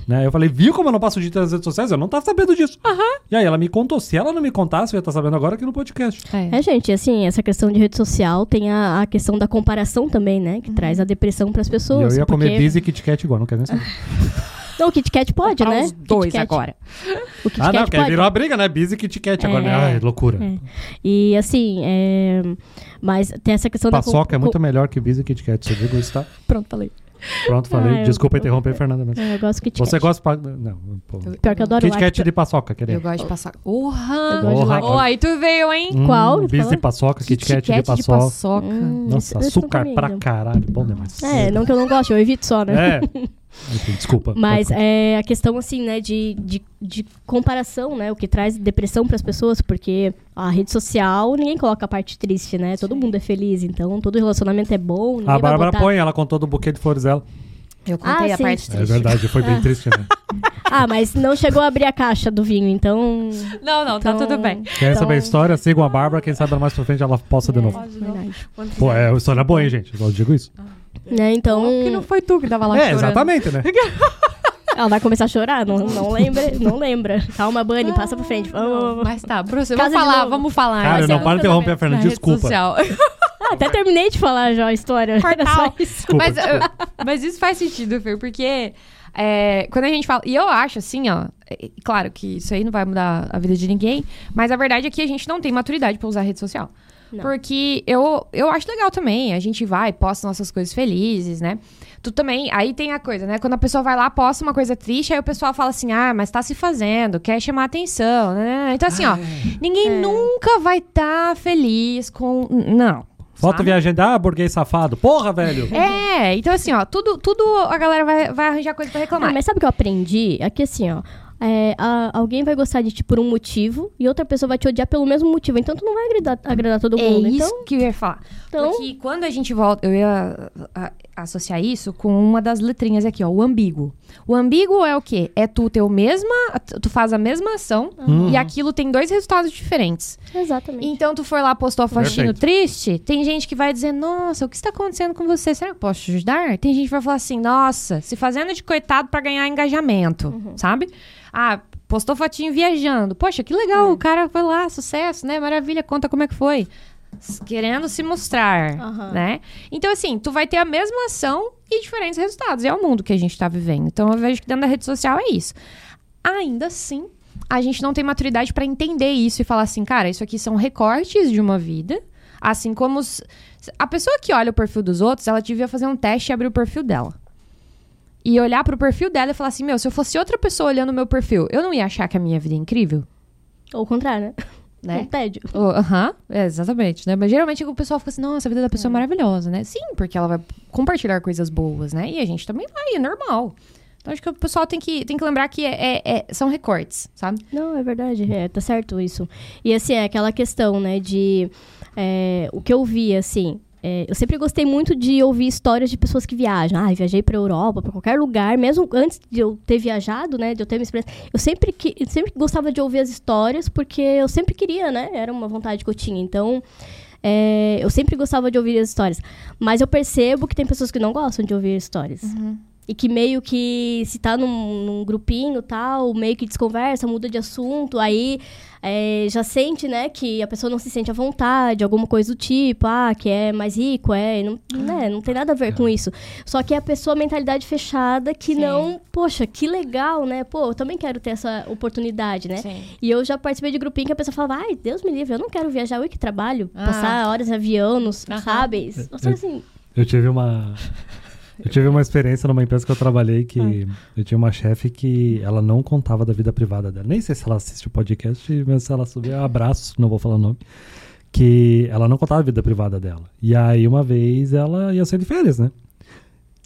Né? Eu falei, viu como eu não passo o dia inteiro nas redes sociais? Eu não tava sabendo disso. E aí ela me contou. Se ela não me contasse, eu ia estar sabendo agora aqui no podcast. É. É, gente, assim, essa questão de rede social tem a, a questão da comparação também, né? Que traz a depressão pras e pessoas. eu ia comer porque- bis e Kit Kat igual, não quero nem saber. Não, o Kit Kat pode, Comprar né? os dois agora. O Kit ah, não, Kat pode. virou uma briga, né? Bis e Kit Kat agora. né? É. Ai, loucura. É. E assim, é... mas tem essa questão Paçoca da. é muito melhor que bis e Kit Kat. Você digo isso, tá? Pronto, falei. Pronto, falei. Ah, eu- Desculpa interromper, Fernanda. Mas... É, eu gosto do Kit Você gosta... Não, pô. Pior que eu adoro Kit Kat Lacta. de paçoca, Eu de. Orra! Eu gosto de Porra. Lacta. Oh, aí tu veio, hein? Qual? Bis de paçoca, Kit Kat de Kat paçoca. Hum, Nossa, eu açúcar pra caralho. Bom demais. É, não que eu não gosto, eu evito só, né? É. Desculpa. Mas Pode- é a questão, assim, né, de, de, de comparação, né? O que traz depressão para as pessoas, porque a rede social, ninguém coloca a parte triste, né? Todo mundo é feliz, então todo relacionamento é bom, A Bárbara botar... põe, ela contou do buquê de flores dela. Eu contei Ah, a sim. parte É triste. verdade, foi bem triste, né? Ah, mas não chegou a abrir a caixa do vinho, então... Não, não, tá então- tudo bem. Quer então- saber a história? Sigam a Bárbara, quem sabe mais pra frente ela posta de novo. Verdade. Pô, é uma história boa, hein, gente? Eu digo isso. Né, então... Que não foi tu que tava lá É, chorando. exatamente, né? Ela vai começar a chorar? Não, não lembra, não lembra. Calma, Bunny, passa pra frente. Vamos. Mas tá, Bruce, vamos falar, vamos falar. Cara, não é para de interromper a Fernanda, desculpa. social. Ah, até terminei de falar já a história. Era só Portal. isso. Desculpa, mas, mas isso faz sentido, Fer, porque é, quando a gente fala. E eu acho assim, ó. é, claro que isso aí não vai mudar a vida de ninguém, mas a verdade é que a gente não tem maturidade pra usar rede social. Não. Porque eu, eu acho legal também. A gente vai, posta nossas coisas felizes, né? Tu também. Aí tem a coisa, né? Quando a pessoa vai lá, posta uma coisa triste, aí o pessoal fala assim: ah, mas tá se fazendo, quer chamar atenção, né? Então, assim, ó, ninguém É. nunca vai estar feliz com. Não. Foto sabe? viajando, ah, burguês safado. Porra, velho. É, então assim, ó, tudo, tudo a galera vai, vai arranjar coisa pra reclamar. Ah, mas sabe o que eu aprendi? É que assim, ó. É, a- alguém vai gostar de ti por um motivo e outra pessoa vai te odiar pelo mesmo motivo. Então tu não vai agradar, agradar todo é mundo. isso Então, que eu ia falar. então Porque quando a gente volta, eu ia a- associar isso com uma das letrinhas aqui, ó, o ambíguo. O ambíguo é o quê? É tu ter o mesma, tu faz a mesma ação Uhum. e aquilo tem dois resultados diferentes. exatamente. Então tu for lá, postou a Perfeito. triste, tem gente que vai dizer, nossa, o que está acontecendo com você? Será que eu posso te ajudar? Tem gente que vai falar assim, nossa, se fazendo de coitado pra ganhar engajamento, sabe? Ah, postou fotinho viajando. Poxa, que legal, o cara foi lá, sucesso, né? Maravilha, conta como é que foi. Querendo se mostrar, Aham. né? Então, assim, tu vai ter a mesma ação e diferentes resultados. É o mundo que a gente tá vivendo. Então, eu vejo que dentro da rede social é isso. Ainda assim, a gente não tem maturidade pra entender isso e falar assim, cara, isso aqui são recortes de uma vida. Assim como os- a pessoa que olha o perfil dos outros, ela devia fazer um teste e abrir o perfil dela. E olhar pro perfil dela e falar assim: meu, se eu fosse outra pessoa olhando o meu perfil, eu não ia achar que a minha vida é incrível? Ou o contrário, né? Né? Um tédio. Aham, é, exatamente, né? Mas geralmente o pessoal fica assim, nossa, a vida da pessoa é maravilhosa, né? Sim, porque ela vai compartilhar coisas boas, né? E a gente também vai, é normal. Então acho que o pessoal tem que, tem que lembrar que é, é- é- são recortes, sabe? Não, é verdade, é, tá certo isso. E assim, é aquela questão, né, de é, o que eu vi, assim, é, eu sempre gostei muito de ouvir histórias de pessoas que viajam. Ah, viajei pra Europa, pra qualquer lugar, mesmo antes de eu ter viajado, né, de eu ter me experiência. Eu sempre, que, sempre gostava de ouvir as histórias, porque eu sempre queria, né, era uma vontade que eu tinha. Então, é, eu sempre gostava de ouvir as histórias. Mas eu percebo que tem pessoas que não gostam de ouvir histórias. E que meio que se tá num, num grupinho tal, meio que desconversa, muda de assunto, aí é, já sente, né, que a pessoa não se sente à vontade, alguma coisa do tipo, ah, que é mais rico, é, não, né, não tem nada a ver com isso. Só que é a pessoa mentalidade fechada que Sim. não, poxa, que legal, né? Pô, eu também quero ter essa oportunidade, né? Sim. E eu já participei de grupinho que a pessoa falava, ai, Deus me livre, eu não quero viajar, eu que trabalho, Ah. passar horas em avião, nos- Aham. sabe? Só Eu- assim, Eu tive uma. Eu tive uma experiência numa empresa que eu trabalhei que eu tinha uma chefe que ela não contava da vida privada dela. Nem sei se ela assiste o podcast, mas se ela subir, abraço, não vou falar o nome. Que ela não contava a vida privada dela. E aí, uma vez, ela ia sair de férias, né?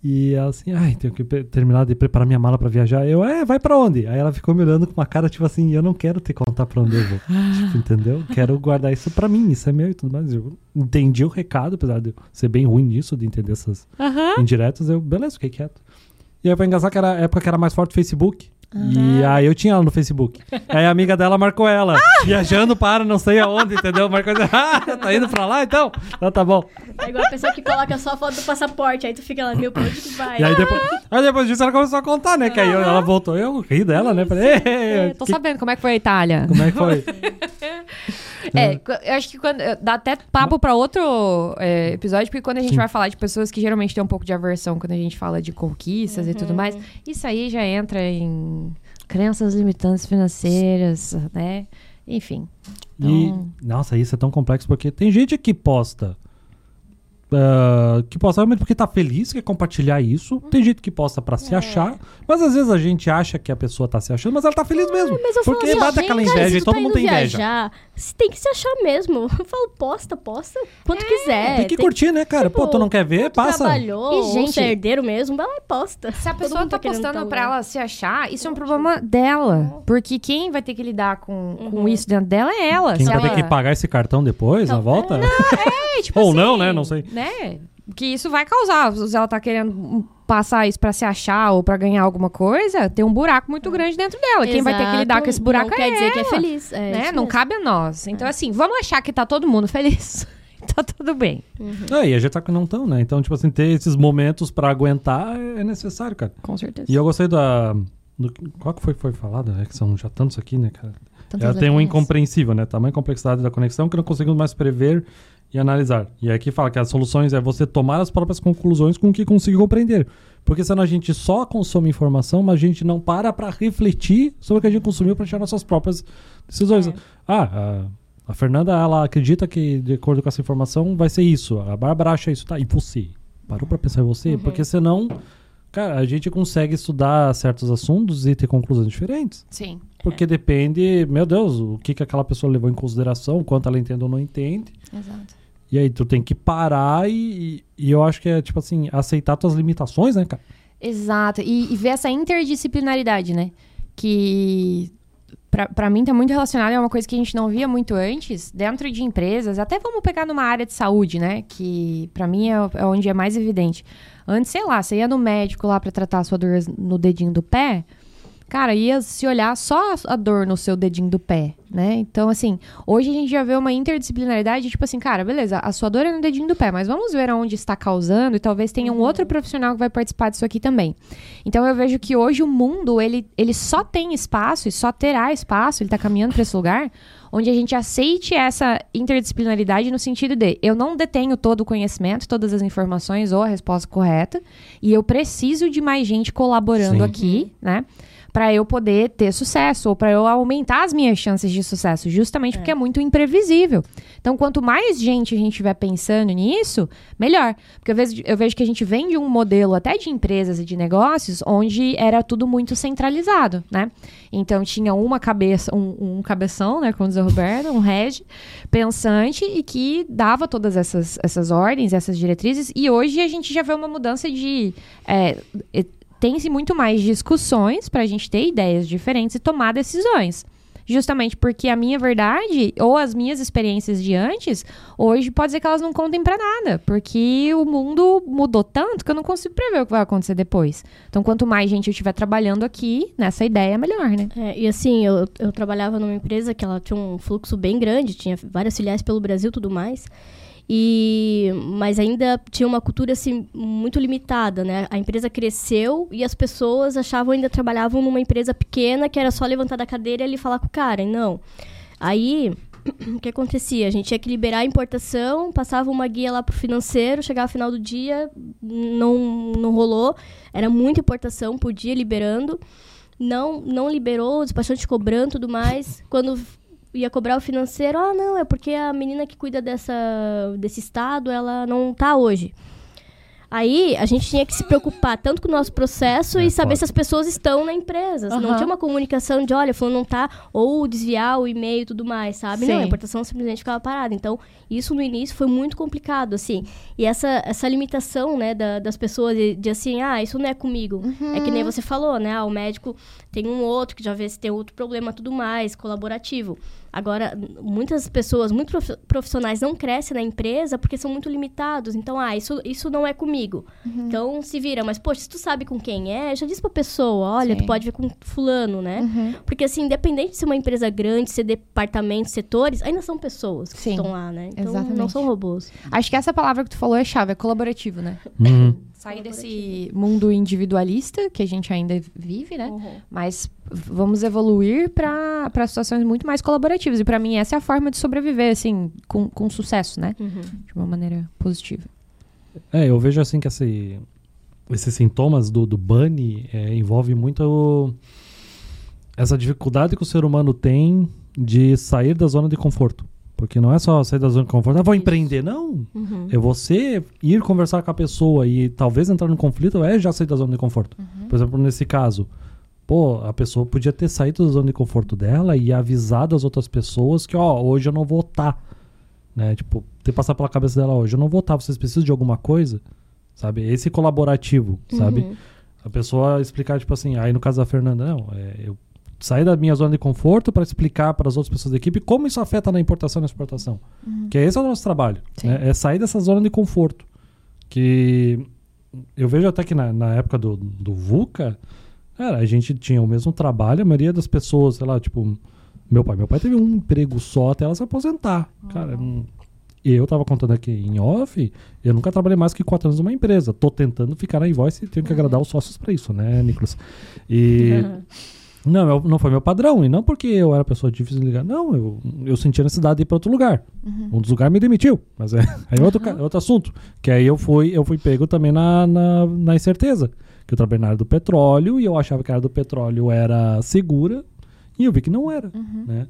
E ela assim, ai, tenho que terminar de preparar minha mala pra viajar. Eu, é, vai pra onde? Aí ela ficou me olhando com uma cara, tipo assim, eu não quero te contar pra onde eu vou. tipo, entendeu? Quero guardar isso pra mim, isso é meu e tudo mais. Eu entendi o recado, apesar de eu ser bem ruim nisso, de entender essas Aham. indiretas, eu, beleza, fiquei quieto. E aí foi engraçado que era a época que era mais forte o Facebook. E aí eu tinha ela no Facebook. aí a amiga dela marcou ela, viajando para não sei aonde, entendeu? Marcou ah, tá indo pra lá então? Então tá bom. É igual a pessoa que coloca só a foto do passaporte, aí tu fica lá, meu, pra onde que vai? E aí depois, aí depois disso ela começou a contar, né? Que aí eu- ela voltou, eu ri dela, né? Falei, "Ei, É, tô que- sabendo como é que foi a Itália. como é que foi? É, qu- eu acho que quando, dá até papo pra outro é, episódio, porque quando a gente Sim. vai falar de pessoas que geralmente têm um pouco de aversão quando a gente fala de conquistas e tudo mais, isso aí já entra em crenças limitantes financeiras, né? Enfim. E, Então- nossa, isso é tão complexo porque tem gente que posta. ah, que posta realmente porque tá feliz, quer compartilhar isso. Tem gente que posta pra se achar. Mas às vezes a gente acha que a pessoa tá se achando, mas ela tá feliz mesmo. Mas eu falo porque assim, bate aquela cara, inveja se e todo tá mundo tem inveja. viajar, você tem que se achar mesmo. Eu falo, posta, posta, quanto quiser. tem que curtir, né, cara? Pô, tu não quer ver? Passa. trabalhou, E, gente- herdeiro mesmo, vai lá e posta. Se a pessoa tá querendo postando tá pra ela se achar, isso é um problema dela. Porque quem vai ter que lidar com, com Uhum. isso dentro dela é ela. Quem vai ter ela- que pagar esse cartão depois, na Não, volta? É, tipo Ou assim, não, né? Não sei. Né? Que isso vai causar. Se ela tá querendo passar isso pra se achar ou pra ganhar alguma coisa, tem um buraco muito grande dentro dela. Quem vai ter que lidar Exato, com esse buraco não é quer dizer que é ela, feliz. É né? Não cabe a nós. Então, assim, vamos achar que tá todo mundo feliz. tá tudo bem. É, e a gente sabe que não estão, né? Então, tipo assim, ter esses momentos pra aguentar é necessário, cara. Com certeza. E eu gostei da. do- qual que foi foi falado? É que são já tantos aqui, né, cara? Tantas Ela tem um incompreensível, né? Tamanha complexidade da conexão que não conseguimos mais prever e analisar. E aqui fala que as soluções é você tomar as próprias conclusões com o que conseguir compreender. Porque senão a gente só consome informação, mas a gente não para pra refletir sobre o que a gente consumiu pra tirar nossas próprias decisões. É. Ah, a, a Fernanda, ela acredita que, de acordo com essa informação, vai ser isso. A Bárbara acha isso. Tá, e você? Parou pra pensar em você? Porque senão, cara, a gente consegue estudar certos assuntos e ter conclusões diferentes. Sim. Porque depende, meu Deus, o que, que aquela pessoa levou em consideração, o quanto ela entende ou não entende. Exato. E aí tu tem que parar e, e eu acho que é, tipo assim, aceitar tuas limitações, né, cara? Exato. E, e ver essa interdisciplinaridade, né? Que pra, pra mim tá muito relacionado, é uma coisa que a gente não via muito antes, dentro de empresas, até vamos pegar numa área de saúde, né? Que pra mim é, é onde é mais evidente. Antes, sei lá, você ia no médico lá pra tratar a sua dor no dedinho do pé, cara, ia se olhar só a dor no seu dedinho do pé, né? Então, assim, hoje a gente já vê uma interdisciplinaridade, tipo assim, cara, beleza, a sua dor é no dedinho do pé, mas vamos ver aonde está causando e talvez tenha um outro profissional que vai participar disso aqui também. Então eu vejo que hoje o mundo, ele, ele só tem espaço e só terá espaço, ele tá caminhando para esse lugar, onde a gente aceite essa interdisciplinaridade no sentido de eu não detenho todo o conhecimento, todas as informações ou a resposta correta, e eu preciso de mais gente colaborando Sim. aqui, né? Para eu poder ter sucesso ou para eu aumentar as minhas chances de sucesso, justamente porque é muito imprevisível. Então, quanto mais gente a gente estiver pensando nisso, melhor. Porque eu vejo, eu vejo que a gente vem de um modelo até de empresas e de negócios onde era tudo muito centralizado, né? Então tinha uma cabeça, um, um cabeção, né? Como diz o Roberto, um head pensante e que dava todas essas, essas ordens, essas diretrizes. E hoje a gente já vê uma mudança de. é, tem-se muito mais discussões para a gente ter ideias diferentes e tomar decisões. Justamente porque a minha verdade ou as minhas experiências de antes, hoje pode ser que elas não contem para nada, porque o mundo mudou tanto que eu não consigo prever o que vai acontecer depois. Então, quanto mais gente eu estiver trabalhando aqui nessa ideia, melhor, né? É, e assim, eu, eu trabalhava numa empresa que ela tinha um fluxo bem grande, tinha várias filiais pelo Brasil e tudo mais. E, mas ainda tinha uma cultura assim, muito limitada, né? A empresa cresceu e as pessoas achavam ainda trabalhavam numa empresa pequena que era só levantar da cadeira e falar com o cara. E não. Aí, o que acontecia? A gente tinha que liberar a importação, passava uma guia lá pro financeiro, chegava no final do dia, não, não rolou. Era muita importação por dia liberando não não liberou, o despachante cobrando tudo mais. Quando ia cobrar o financeiro, ah, não, é porque a menina que cuida dessa, desse estado, ela não tá hoje. Aí a gente tinha que se preocupar tanto com o nosso processo É, e saber claro. se as pessoas estão na empresa. Se Não tinha uma comunicação de, olha, fulano não tá, ou desviar o e-mail e tudo mais, sabe? Não, Sim. a importação simplesmente ficava parada. Então, isso no início foi muito complicado, assim. E essa, essa limitação, né, da- das pessoas de, de assim, ah, isso não é comigo. É que nem você falou, né? Ah, o médico tem um outro que já vê se tem outro problema, tudo mais, colaborativo. Agora, muitas pessoas, muito prof- profissionais não crescem na empresa porque são muito limitados. Então, ah, isso, isso não é comigo. Então, se vira. Mas, poxa, se tu sabe com quem é, já diz pra pessoa, olha, Sim. tu pode ver com fulano, né? Uhum. Porque, assim, independente de ser uma empresa grande, ser departamentos, setores, ainda são pessoas que Sim, estão lá, né? Então, não exatamente. são robôs. Acho que essa palavra que tu falou é chave, é colaborativo, né? Uhum. Sair desse mundo individualista que a gente ainda vive, né? Mas vamos evoluir para situações muito mais colaborativas. E para mim, essa é a forma de sobreviver, assim, com, com sucesso, né? Uhum. De uma maneira positiva. É, eu vejo assim que esse, esses sintomas do, do Bunny é, envolve muito o- essa dificuldade que o ser humano tem de sair da zona de conforto. Porque não é só sair da zona de conforto, ah, vou empreender. Não. Uhum. É você ir conversar com a pessoa e talvez entrar no conflito é já sair da zona de conforto. Uhum. Por exemplo, nesse caso, pô, a pessoa podia ter saído da zona de conforto dela e avisado as outras pessoas que, ó, hoje eu não vou estar. Né? Tipo, ter passado pela cabeça dela, hoje eu não vou estar, vocês precisam de alguma coisa? Sabe? Esse colaborativo, sabe? Uhum. A pessoa explicar, tipo assim, aí no caso da Fernanda, não, é, eu saí da minha zona de conforto para explicar para as outras pessoas da equipe como isso afeta na importação e na exportação. Que esse é o nosso trabalho. Né? É sair dessa zona de conforto. Que eu vejo até que na, na época do, do VUCA, cara, a gente tinha o mesmo trabalho, a maioria das pessoas, sei lá, tipo, meu pai, meu pai teve um emprego só até ela se aposentar. Cara, não- eu tava contando aqui em off, eu nunca trabalhei mais que quatro anos numa empresa. Tô tentando ficar na invoice e tenho que agradar os sócios pra isso, né, Nicolas? E. Uhum. Não, eu- não foi meu padrão. E não porque eu era pessoa difícil de ligar. Não, eu, eu senti a necessidade de ir pra outro lugar. Um dos lugares me demitiu. Mas é, aí é outro, é outro assunto. Que aí eu fui, eu fui pego também na, na, na incerteza. Que eu trabalhei na área do petróleo e eu achava que a área do petróleo era segura. E eu vi que não era. Né?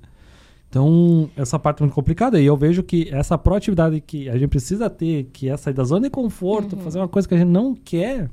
Então, essa parte é muito complicada. E eu vejo que essa proatividade que a gente precisa ter, que é sair da zona de conforto, fazer uma coisa que a gente não quer,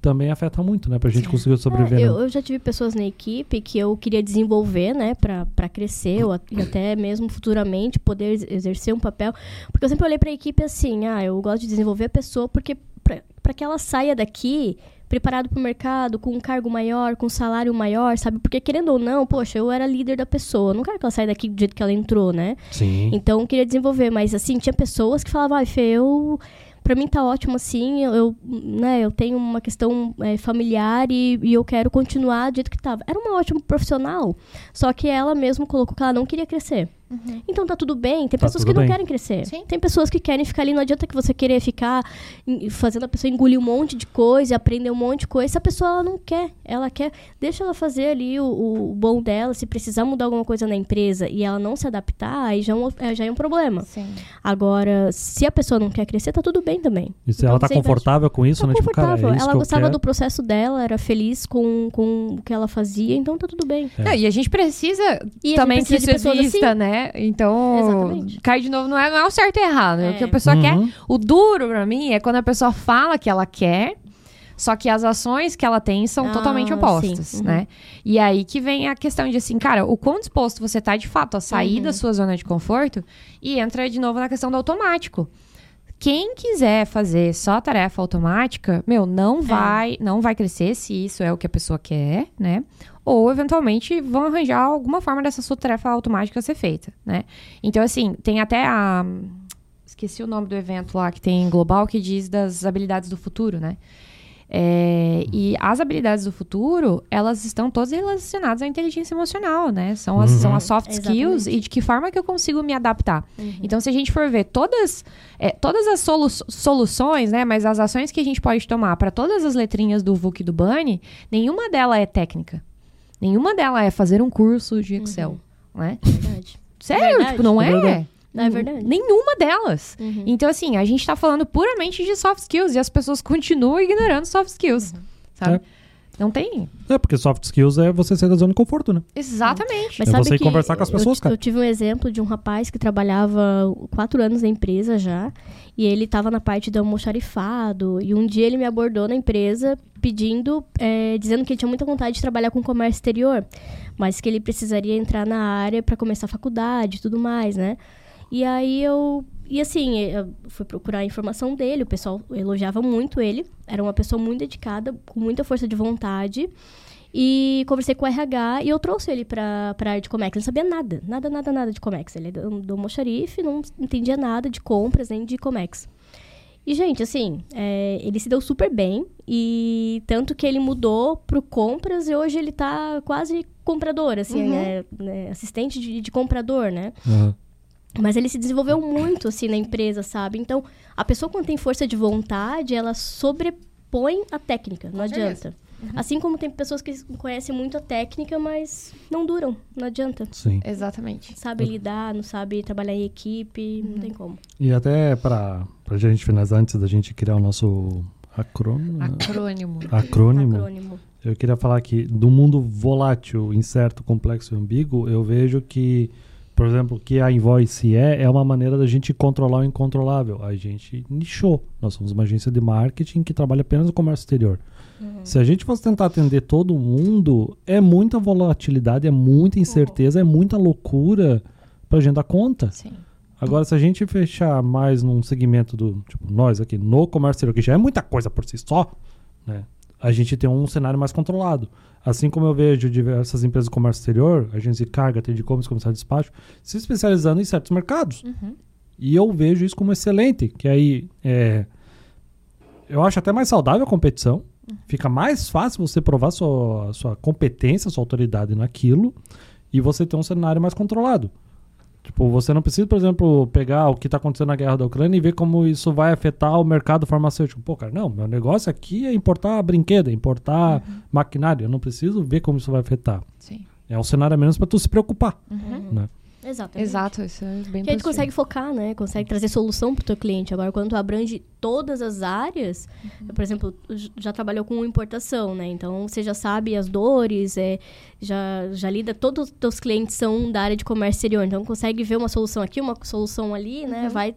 também afeta muito, né? Pra gente conseguir sobreviver. É, né? eu, eu já tive pessoas na equipe que eu queria desenvolver, né, pra, pra crescer, ou a- e até mesmo futuramente poder ex- exercer um papel. Porque eu sempre olhei pra equipe assim, ah, eu gosto de desenvolver a pessoa porque pra, pra que ela saia daqui preparado pro mercado, com um cargo maior, com um salário maior, sabe? Porque querendo ou não, poxa, eu era líder da pessoa, eu não quero que ela saia daqui do jeito que ela entrou, né? Sim. Então, eu queria desenvolver, mas assim, tinha pessoas que falavam, ah, Fê, eu... Pra mim tá ótimo assim, eu, né, eu tenho uma questão é, familiar e, e eu quero continuar do jeito que tava. Era uma ótima profissional, só que ela mesmo colocou que ela não queria crescer. Então tá tudo bem, tem Tá pessoas que não bem. querem crescer. Sim. Tem pessoas que querem ficar ali, não adianta que você querer ficar fazendo a pessoa engolir um monte de coisa, aprender um monte de coisa. Se a pessoa ela não quer, ela quer, deixa ela fazer ali o, o bom dela, se precisar mudar alguma coisa na empresa e ela não se adaptar, aí já é um, é, já é um problema. Sim. Agora, se a pessoa não quer crescer, tá tudo bem também. E se Então, ela tá confortável com isso, Tá né? Tipo, cara, confortável. é isso ela gostava do processo dela, era feliz com, com o que ela fazia, então tá tudo bem. É. Não, e a gente precisa E a gente também precisa que isso pessoas exista, assim. né? Então, Exatamente. cai de novo, não é, não é o certo e errado. É. O que a É. pessoa quer. Uhum. O duro pra mim é quando a pessoa fala que ela quer, só que as ações que ela tem são Ah, totalmente opostas. Uhum. né? E aí que vem a questão de assim, cara, o quão disposto você tá de fato a sair Uhum. da sua zona de conforto e entra de novo na questão do automático. Quem quiser fazer só tarefa automática, meu, não vai, não vai crescer se isso é o que a pessoa quer, né? Ou eventualmente vão arranjar alguma forma dessa sua tarefa automática ser feita, né? Então assim, tem até a esqueci o nome do evento lá que tem em global que diz das habilidades do futuro, né? É, e as habilidades do futuro, elas estão todas relacionadas à inteligência emocional, né? São as, Uhum. são as soft skills Exatamente. e de que forma que eu consigo me adaptar. Então, se a gente for ver todas, é, todas as solu- soluções, né? Mas as ações que a gente pode tomar para todas as letrinhas do VUC e do Bunny, nenhuma delas é técnica. Nenhuma delas é fazer um curso de Excel, né? Verdade. Sério, Verdade. tipo, não É é? verdade. Não é verdade. Nenhuma delas. Uhum. Então, assim, a gente tá falando puramente de soft skills e as pessoas continuam ignorando soft skills, sabe? É. Não tem. É, porque soft skills é você sair da zona de conforto, né? Exatamente. É você conversar com as pessoas, eu, cara. Eu tive um exemplo de um rapaz que trabalhava quatro anos na empresa já, e ele estava na parte do almoxarifado, e um dia ele me abordou na empresa pedindo, é, dizendo que ele tinha muita vontade de trabalhar com comércio exterior, mas que ele precisaria entrar na área para começar a faculdade e tudo mais, né? E aí eu e assim, eu fui procurar a informação dele, o pessoal elogiava muito ele, era uma pessoa muito dedicada, com muita força de vontade. E conversei com o RH e eu trouxe ele pra, pra área de Comex. Ele não sabia nada, nada, nada, nada de Comex. Ele é do, do Mocharife, não entendia nada de compras nem de Comex. E, gente, assim, é, ele se deu super bem. E tanto que ele mudou pro compras e hoje ele tá quase comprador, assim, Uhum. é, né, assistente de, de comprador, né? Aham. Mas ele se desenvolveu muito, assim, na empresa, sabe? Então, a pessoa quando tem força de vontade, ela sobrepõe a técnica, não adianta. Assim como tem pessoas que conhecem muito a técnica, mas não duram, não adianta. Sim. Exatamente. Sabe lidar, não sabe trabalhar em equipe, Uhum. não tem como. E até pra, pra gente finalizar, antes da gente criar o nosso acrônimo, Acrônimo. acrônimo, Acrônimo. eu queria falar que do mundo volátil, incerto, complexo e ambíguo, eu vejo que, por exemplo, o que a invoice é, é uma maneira da gente controlar o incontrolável. A gente nichou. Nós somos uma agência de marketing que trabalha apenas no comércio exterior. Se a gente fosse tentar atender todo mundo, é muita volatilidade, é muita incerteza, é muita loucura pra gente dar conta. Sim. Agora, se a gente fechar mais num segmento do, tipo, nós aqui, no comércio exterior, que já é muita coisa por si só, né? A gente tem um cenário mais controlado. Assim como eu vejo diversas empresas do comércio exterior, agência de carga, de e-commerce, comercial de despacho, se especializando em certos mercados. Uhum. E eu vejo isso como excelente, que aí é, eu acho até mais saudável a competição. Fica mais fácil você provar sua, sua competência, sua autoridade naquilo, e você ter um cenário mais controlado. Tipo, você não precisa, por exemplo, pegar o que está acontecendo na guerra da Ucrânia e ver como isso vai afetar o mercado farmacêutico. Pô, cara, não, meu negócio aqui é importar brinquedo, é importar maquinário. Eu não preciso ver como isso vai afetar. Sim. É um cenário a menos para tu se preocupar. Uhum. Né? Exatamente. Exato, isso é bem gente positivo. consegue focar, né? Consegue trazer solução pro teu cliente. Agora, quando tu abrange todas as áreas, por exemplo, já trabalhou com importação, né? Então, você já sabe as dores, é, já, já lida... Todos os teus clientes são da área de comércio exterior. Então, consegue ver uma solução aqui, uma solução ali, né? Vai...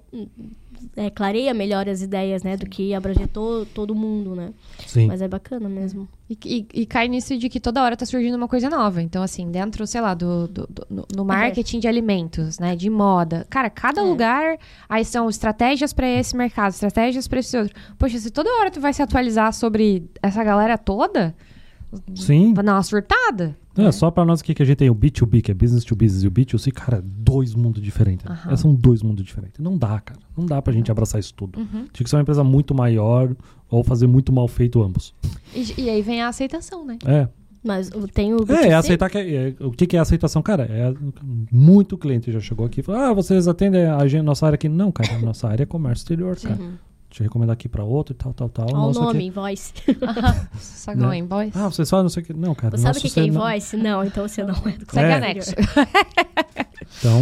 É, clareia melhor as ideias, né? Do que abranger to, todo mundo, né? Sim. Mas é bacana mesmo. E, e- e cai nisso de que toda hora tá surgindo uma coisa nova. Então, assim, dentro, sei lá, do, do- do- no, no marketing de alimentos, né? De moda. Cara, cada É. lugar, aí são estratégias pra esse mercado, estratégias pra esse outro. Poxa, se toda hora tu vai se atualizar sobre essa galera toda, Sim. vai dar uma surtada. É, só pra nós aqui que a gente tem o B2B, que é business to business, e o B2C, cara, dois mundos diferentes. né? É, São dois mundos diferentes. Não dá, cara. Não dá pra gente abraçar isso tudo. Uhum. Tinha que ser uma empresa muito maior ou fazer muito mal feito ambos. E, e aí vem a aceitação, né? É. Mas tem o... É, B2C, é aceitar que. é- o que, que é aceitação, cara? É muito cliente já chegou aqui e falou: Ah, vocês atendem a gente, nossa área aqui? Não, cara, nossa área é comércio exterior, cara. Uhum. Deixa eu recomendar aqui pra outro e tal, tal, tal. Olha o nome, aqui- invoice. Sagão Né? invoice. Ah, vocês falam não sei o que. Não, cara. Você sabe o que, que é invoice? Não, então você não é do Segue É. anexo. Então,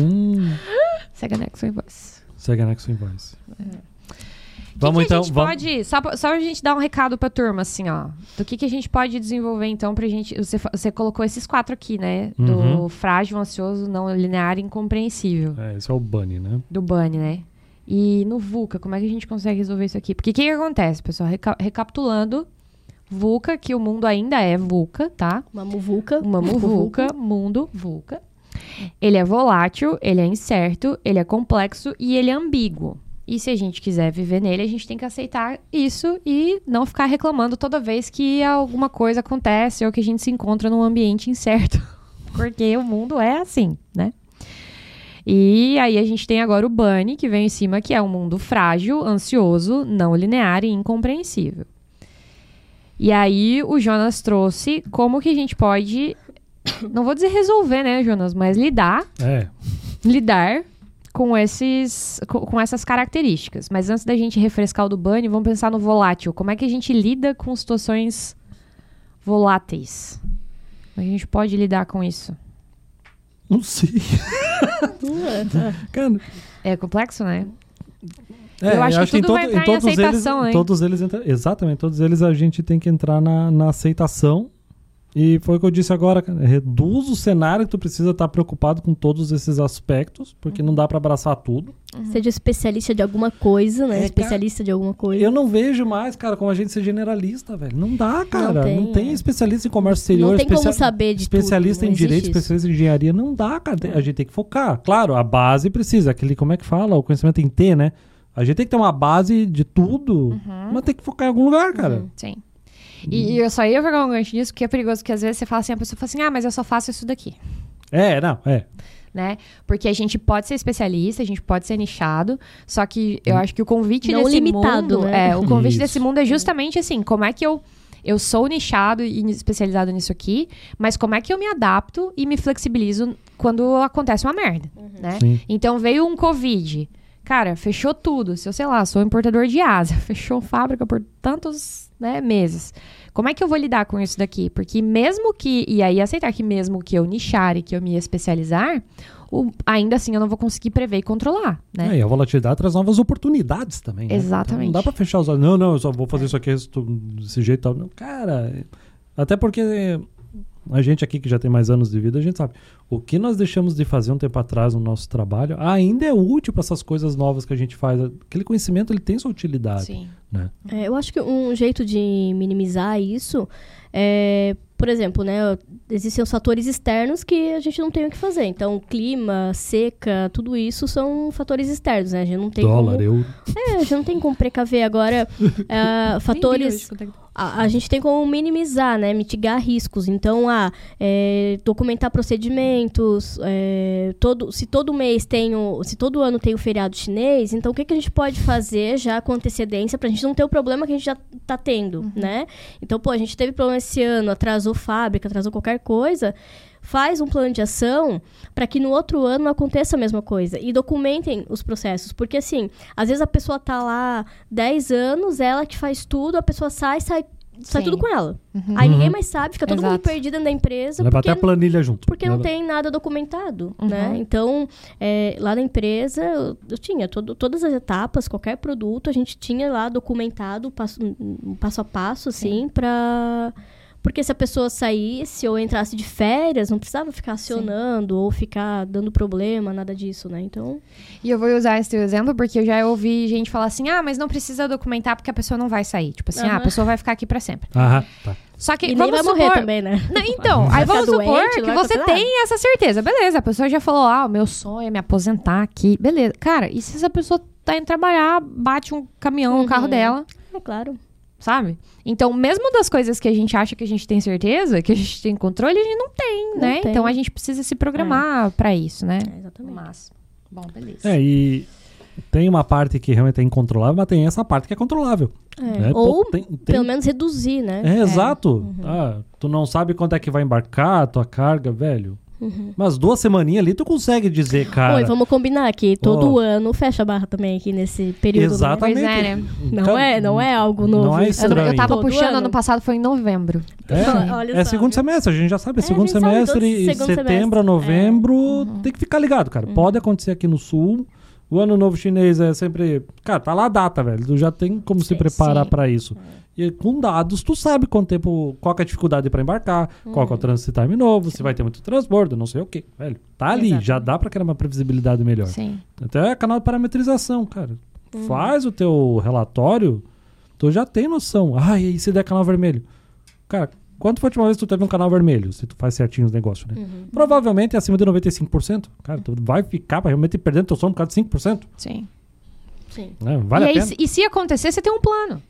Segue anexo invoice. segue anexo invoice. O Vamos que que então. a gente vamos... pode, só, pra- só a gente dar um recado pra turma, assim, ó. Do que, que a gente pode desenvolver, então, pra gente. Você, você colocou esses quatro aqui, né? Do Uhum. frágil, ansioso, não linear e incompreensível. É, esse é o Bunny, né? Do Bunny, né? E no VUCA, como é que a gente consegue resolver isso aqui? Porque o que, que acontece, pessoal? Reca- recapitulando, VUCA, que o mundo ainda é VUCA, tá? Uma muvuca. Uma muvuca, mundo, VUCA. Ele é volátil, ele é incerto, ele é complexo e ele é ambíguo. E se a gente quiser viver nele, a gente tem que aceitar isso e não ficar reclamando toda vez que alguma coisa acontece ou que a gente se encontra num ambiente incerto. Porque o mundo é assim, né? E aí a gente tem agora o Bunny, que vem em cima, que é um mundo frágil, ansioso, não linear e incompreensível. E aí o Jonas trouxe como que a gente pode, não vou dizer resolver, né, Jonas, mas lidar, É. lidar com esses com, essas características. Mas antes da gente refrescar o do Bunny, vamos pensar no volátil. Como é que a gente lida com situações voláteis? Como a gente pode lidar com isso? Não sei. Cara, É complexo, né? eu acho que tudo vai entrar em aceitação, eles, hein? Todos eles entram, exatamente, todos eles a gente tem que entrar na, na aceitação. E foi o que eu disse agora, cara, reduz o cenário que tu precisa estar preocupado com todos esses aspectos, porque não dá para abraçar tudo. Seja especialista de alguma coisa, né? É, especialista de alguma coisa. Eu não vejo mais, cara, como a gente ser generalista, velho. Não dá, cara. Não tem, tem, é. especialista em comércio exterior, Não tem como saber de tudo, especialista não em direito, isso. especialista em engenharia. Não dá, cara. A gente tem que focar. Claro, a base precisa. Aquele, como é que fala? O conhecimento em T, né? A gente tem que ter uma base de tudo, Uhum. mas tem que focar em algum lugar, cara. Sim. E, e eu só ia jogar um gancho nisso, porque é perigoso, porque às vezes você fala assim, a pessoa fala assim, ah, mas eu só faço isso daqui. É, não, é. né? Porque a gente pode ser especialista, a gente pode ser nichado, só que eu acho que o convite Não desse limitado, mundo, né? é, o convite Isso. desse mundo é justamente assim, como é que eu eu sou nichado e especializado nisso aqui, mas como é que eu me adapto e me flexibilizo quando acontece uma merda, né? Sim. Então veio um Covid. Cara, fechou tudo. Se eu, sei lá, sou importador de asa, fechou fábrica por tantos né, meses. Como é que eu vou lidar com isso daqui? Porque mesmo que. E aí aceitar que mesmo que eu nichar e que eu me especializar, o- ainda assim eu não vou conseguir prever e controlar, né? É, e a volatilidade traz novas oportunidades também. né? Exatamente. Então não dá pra fechar os olhos. Não, não, eu só vou fazer isso aqui desse jeito e tal. Não, cara, até porque a gente aqui que já tem mais anos de vida, a gente sabe. O que nós deixamos de fazer um tempo atrás no nosso trabalho ainda é útil para essas coisas novas que a gente faz. Aquele conhecimento ele tem sua utilidade. Sim. Né? É, eu acho que um jeito de minimizar isso é, por exemplo, né, existem os fatores externos que a gente não tem o que fazer. Então, clima, seca, tudo isso são fatores externos, né? A gente não tem Dólar, como, euro. é, a gente não tem como precaver agora ah, fatores a, a gente tem como minimizar, né? Mitigar riscos. Então, ah, é, documentar procedimentos. é, todo, se todo mês tem o, se todo ano tem o feriado chinês, então o que, que a gente pode fazer já com antecedência pra gente não ter o problema que a gente já tá tendo, né? Então, pô, a gente teve problema esse ano, atrasou fábrica, atrasou qualquer coisa. Faz um plano de ação para que no outro ano não aconteça a mesma coisa. E documentem os processos. Porque, assim, às vezes a pessoa tá lá 10 anos, ela que faz tudo, a pessoa sai, sai, sai Sim. tudo com ela. Aí ninguém mais sabe, fica todo mundo Exato. perdido dentro da empresa. Leva porque até a planilha junto. porque não Leva- tem nada documentado, Uhum. né? Então, é, lá na empresa, eu, eu tinha todo- todas as etapas, qualquer produto, a gente tinha lá documentado, passo, um passo a passo, assim, pra... Porque se a pessoa saísse ou entrasse de férias, não precisava ficar acionando ou ficar dando problema, nada disso, né? Então, E eu vou usar esse teu exemplo porque eu já ouvi gente falar assim: ah, mas não precisa documentar porque a pessoa não vai sair. Tipo assim, ah, a pessoa vai ficar aqui pra sempre. Aham, tá. Só que e nem vamos vai supor... morrer também, né? Não, então, Vai aí vamos supor doente, que não vai você acontecer tem essa certeza. Beleza, a pessoa já falou, ah, o meu sonho é me aposentar aqui. Beleza. Cara, e se essa pessoa tá indo trabalhar, bate um caminhão no carro Uhum. dela, É claro. Sabe? Então, mesmo das coisas que a gente acha que a gente tem certeza, que a gente tem controle, a gente não tem, Não né? tem. Então a gente precisa se programar pra isso, né? É, exatamente. Mas, bom, beleza. É, e tem uma parte que realmente é incontrolável, mas tem essa parte que é controlável. É, né? Pô, Ou, tem- tem- pelo menos, reduzir, né? É, exato. Uhum. Ah, tu não sabe quanto é que vai embarcar a tua carga, velho. Uhum. Mas duas semaninhas ali tu consegue dizer, cara. Oi, vamos combinar que todo Ó. ano fecha a barra também aqui nesse período. né? Exatamente. Pois é, né? Não Cara, é, não é algo novo. Não é Eu, eu tava Todo puxando, ano? ano passado foi em novembro. É, Olha é só, segundo viu? semestre, a gente já sabe. É É, segundo a semestre, e setembro a semestre. É. novembro, Uhum. tem que ficar ligado, cara. Pode acontecer aqui no sul. O ano novo chinês é sempre. Cara, tá lá a data, velho. Tu já tem como se preparar pra isso. E com dados, tu sabe quanto tempo, qual é a dificuldade pra embarcar, qual que é o transit time novo, se vai ter muito transbordo, não sei o quê. Velho, tá ali, Exatamente. já dá pra criar uma previsibilidade melhor. Sim. Até canal de parametrização, cara. Faz o teu relatório, tu já tem noção. Ah, e se der canal vermelho? Cara, quanto foi a última vez que tu teve um canal vermelho? Se tu faz certinho os negócios, né? Uhum. Provavelmente é acima de 95%. Cara, tu vai ficar pra realmente perdendo teu sono por causa de 5%. Sim. Sim. Né? Vale e, a aí, e se acontecer, você tem um plano,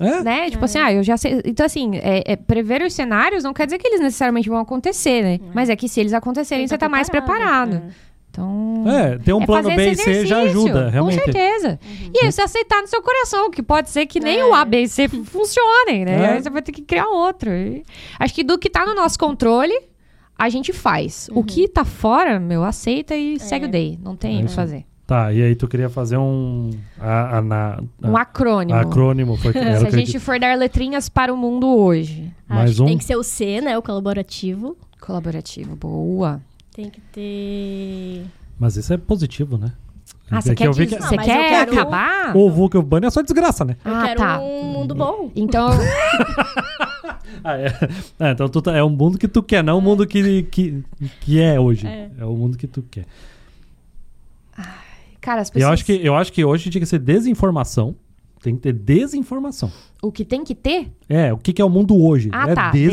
É? né? Tipo É. assim, ah, eu já sei. Então, assim, é, é, prever os cenários não quer dizer que eles necessariamente vão acontecer, né? Mas é que se eles acontecerem, você tá mais preparado. É. Então. É, ter um é plano fazer B e esse C já exercício, ajuda, realmente. Com certeza. E aí você aceitar no seu coração, que pode ser que nem É. o A, B e C funcionem, né? É. Aí você vai ter que criar outro. E acho que do que tá no nosso controle, a gente faz. O que tá fora, meu, aceita e segue o day. Não tem É o que fazer. Tá, e aí tu queria fazer um. A, a, na- Um a- acrônimo. acrônimo. Foi, era Se a que gente for dar letrinhas para o mundo hoje. Mais Acho que um? tem que ser o C, né? O colaborativo. Colaborativo, boa. Tem que ter. Mas isso é positivo, né? Ah, você É que quer, que- você Ah, mas eu quer quero- acabar? O e Bunny é só desgraça, né? Eu Ah, quero tá. um mundo bom. Então, Ah, é. É, então tu tá- é o mundo que tu quer, não o mundo que, que, que é hoje. É. É. o mundo que tu quer. Cara, as pessoas... eu acho, que, eu acho que hoje tinha que ser desinformação. Tem que ter desinformação. O que tem que ter? É, o que, que é o mundo hoje? Ah, é tá, desinformação.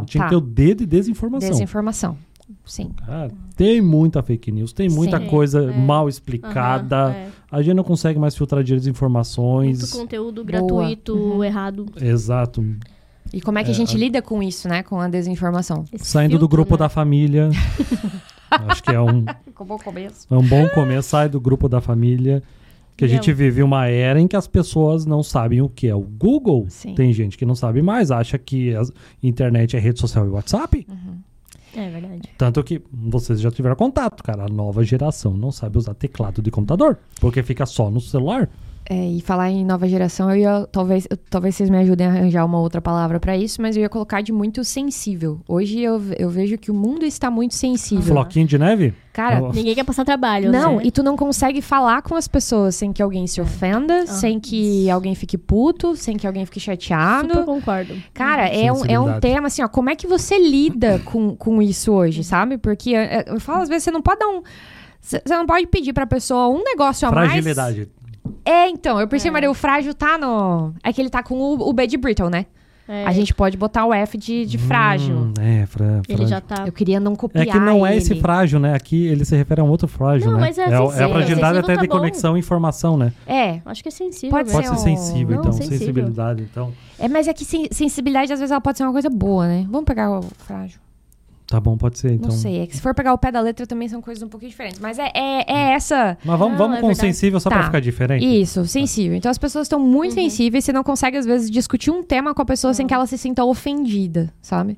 desinformação, Tinha tá. que ter o D de desinformação. Desinformação. Sim. Cara, tem muita fake news, tem muita Sim. coisa É. mal explicada. Aham, é. A gente não consegue mais filtrar direito as informações. Muito conteúdo gratuito, Uhum. errado. Exato. E como é que a É, gente a- lida com isso, né? Com a desinformação? Esse Saindo do filtro, grupo né? da família. Acho que é um, Ficou bom começo. é um bom começo. Sai do grupo da família. Que a gente vive uma era em que as pessoas não sabem o que é o Google. Sim. Tem gente que não sabe mais, acha que a internet é rede social e WhatsApp. É verdade. Tanto que vocês já tiveram contato, cara. A nova geração não sabe usar teclado de computador, porque fica só no celular. É, e falar em nova geração, eu ia. Talvez, eu- talvez vocês me ajudem a arranjar uma outra palavra pra isso, mas eu ia colocar de muito sensível. Hoje eu, eu vejo que o mundo está muito sensível. Floquinho de neve? Cara, Eu- Ninguém quer passar trabalho, Não, né? e tu não consegue falar com as pessoas sem que alguém se ofenda, sem que alguém fique puto, sem que alguém fique chateado. Super concordo. Cara, é um, é um tema assim, ó, como é que você lida com, com isso hoje, sabe? Porque é, eu falo, às vezes, você não pode dar um. Você você não pode pedir pra pessoa um negócio a mais. Fragilidade. É, então, eu pensei, É. Maria, o frágil tá no. É que ele tá com o, o B de Brittle, né? É, A gente pode botar o F de, de frágil. Hum, é, fra, Ele frágil. já tá. Eu queria não copiar. É que não é esse ele. frágil, né? Aqui ele se refere a um outro frágil, Não, né? mas é é, o- é a sensível, fragilidade sensível até tá de bom. conexão e informação, né? É, Acho que é sensível. Pode mesmo. Pode ser um- sensível, Não, então. sensível. Sensibilidade, então. é, mas é que sen- sensibilidade às vezes ela pode ser uma coisa boa, né? Vamos pegar o frágil. Tá bom, pode ser, então. Não sei, é que se for pegar o pé da letra também são coisas um pouquinho diferentes. Mas é, é, é essa. Mas vamos, vamos é com verdade. sensível só Tá. pra ficar diferente? Isso, sensível. Então as pessoas estão muito Uhum. sensíveis, você não consegue, às vezes, discutir um tema com a pessoa sem que ela se sinta ofendida, sabe?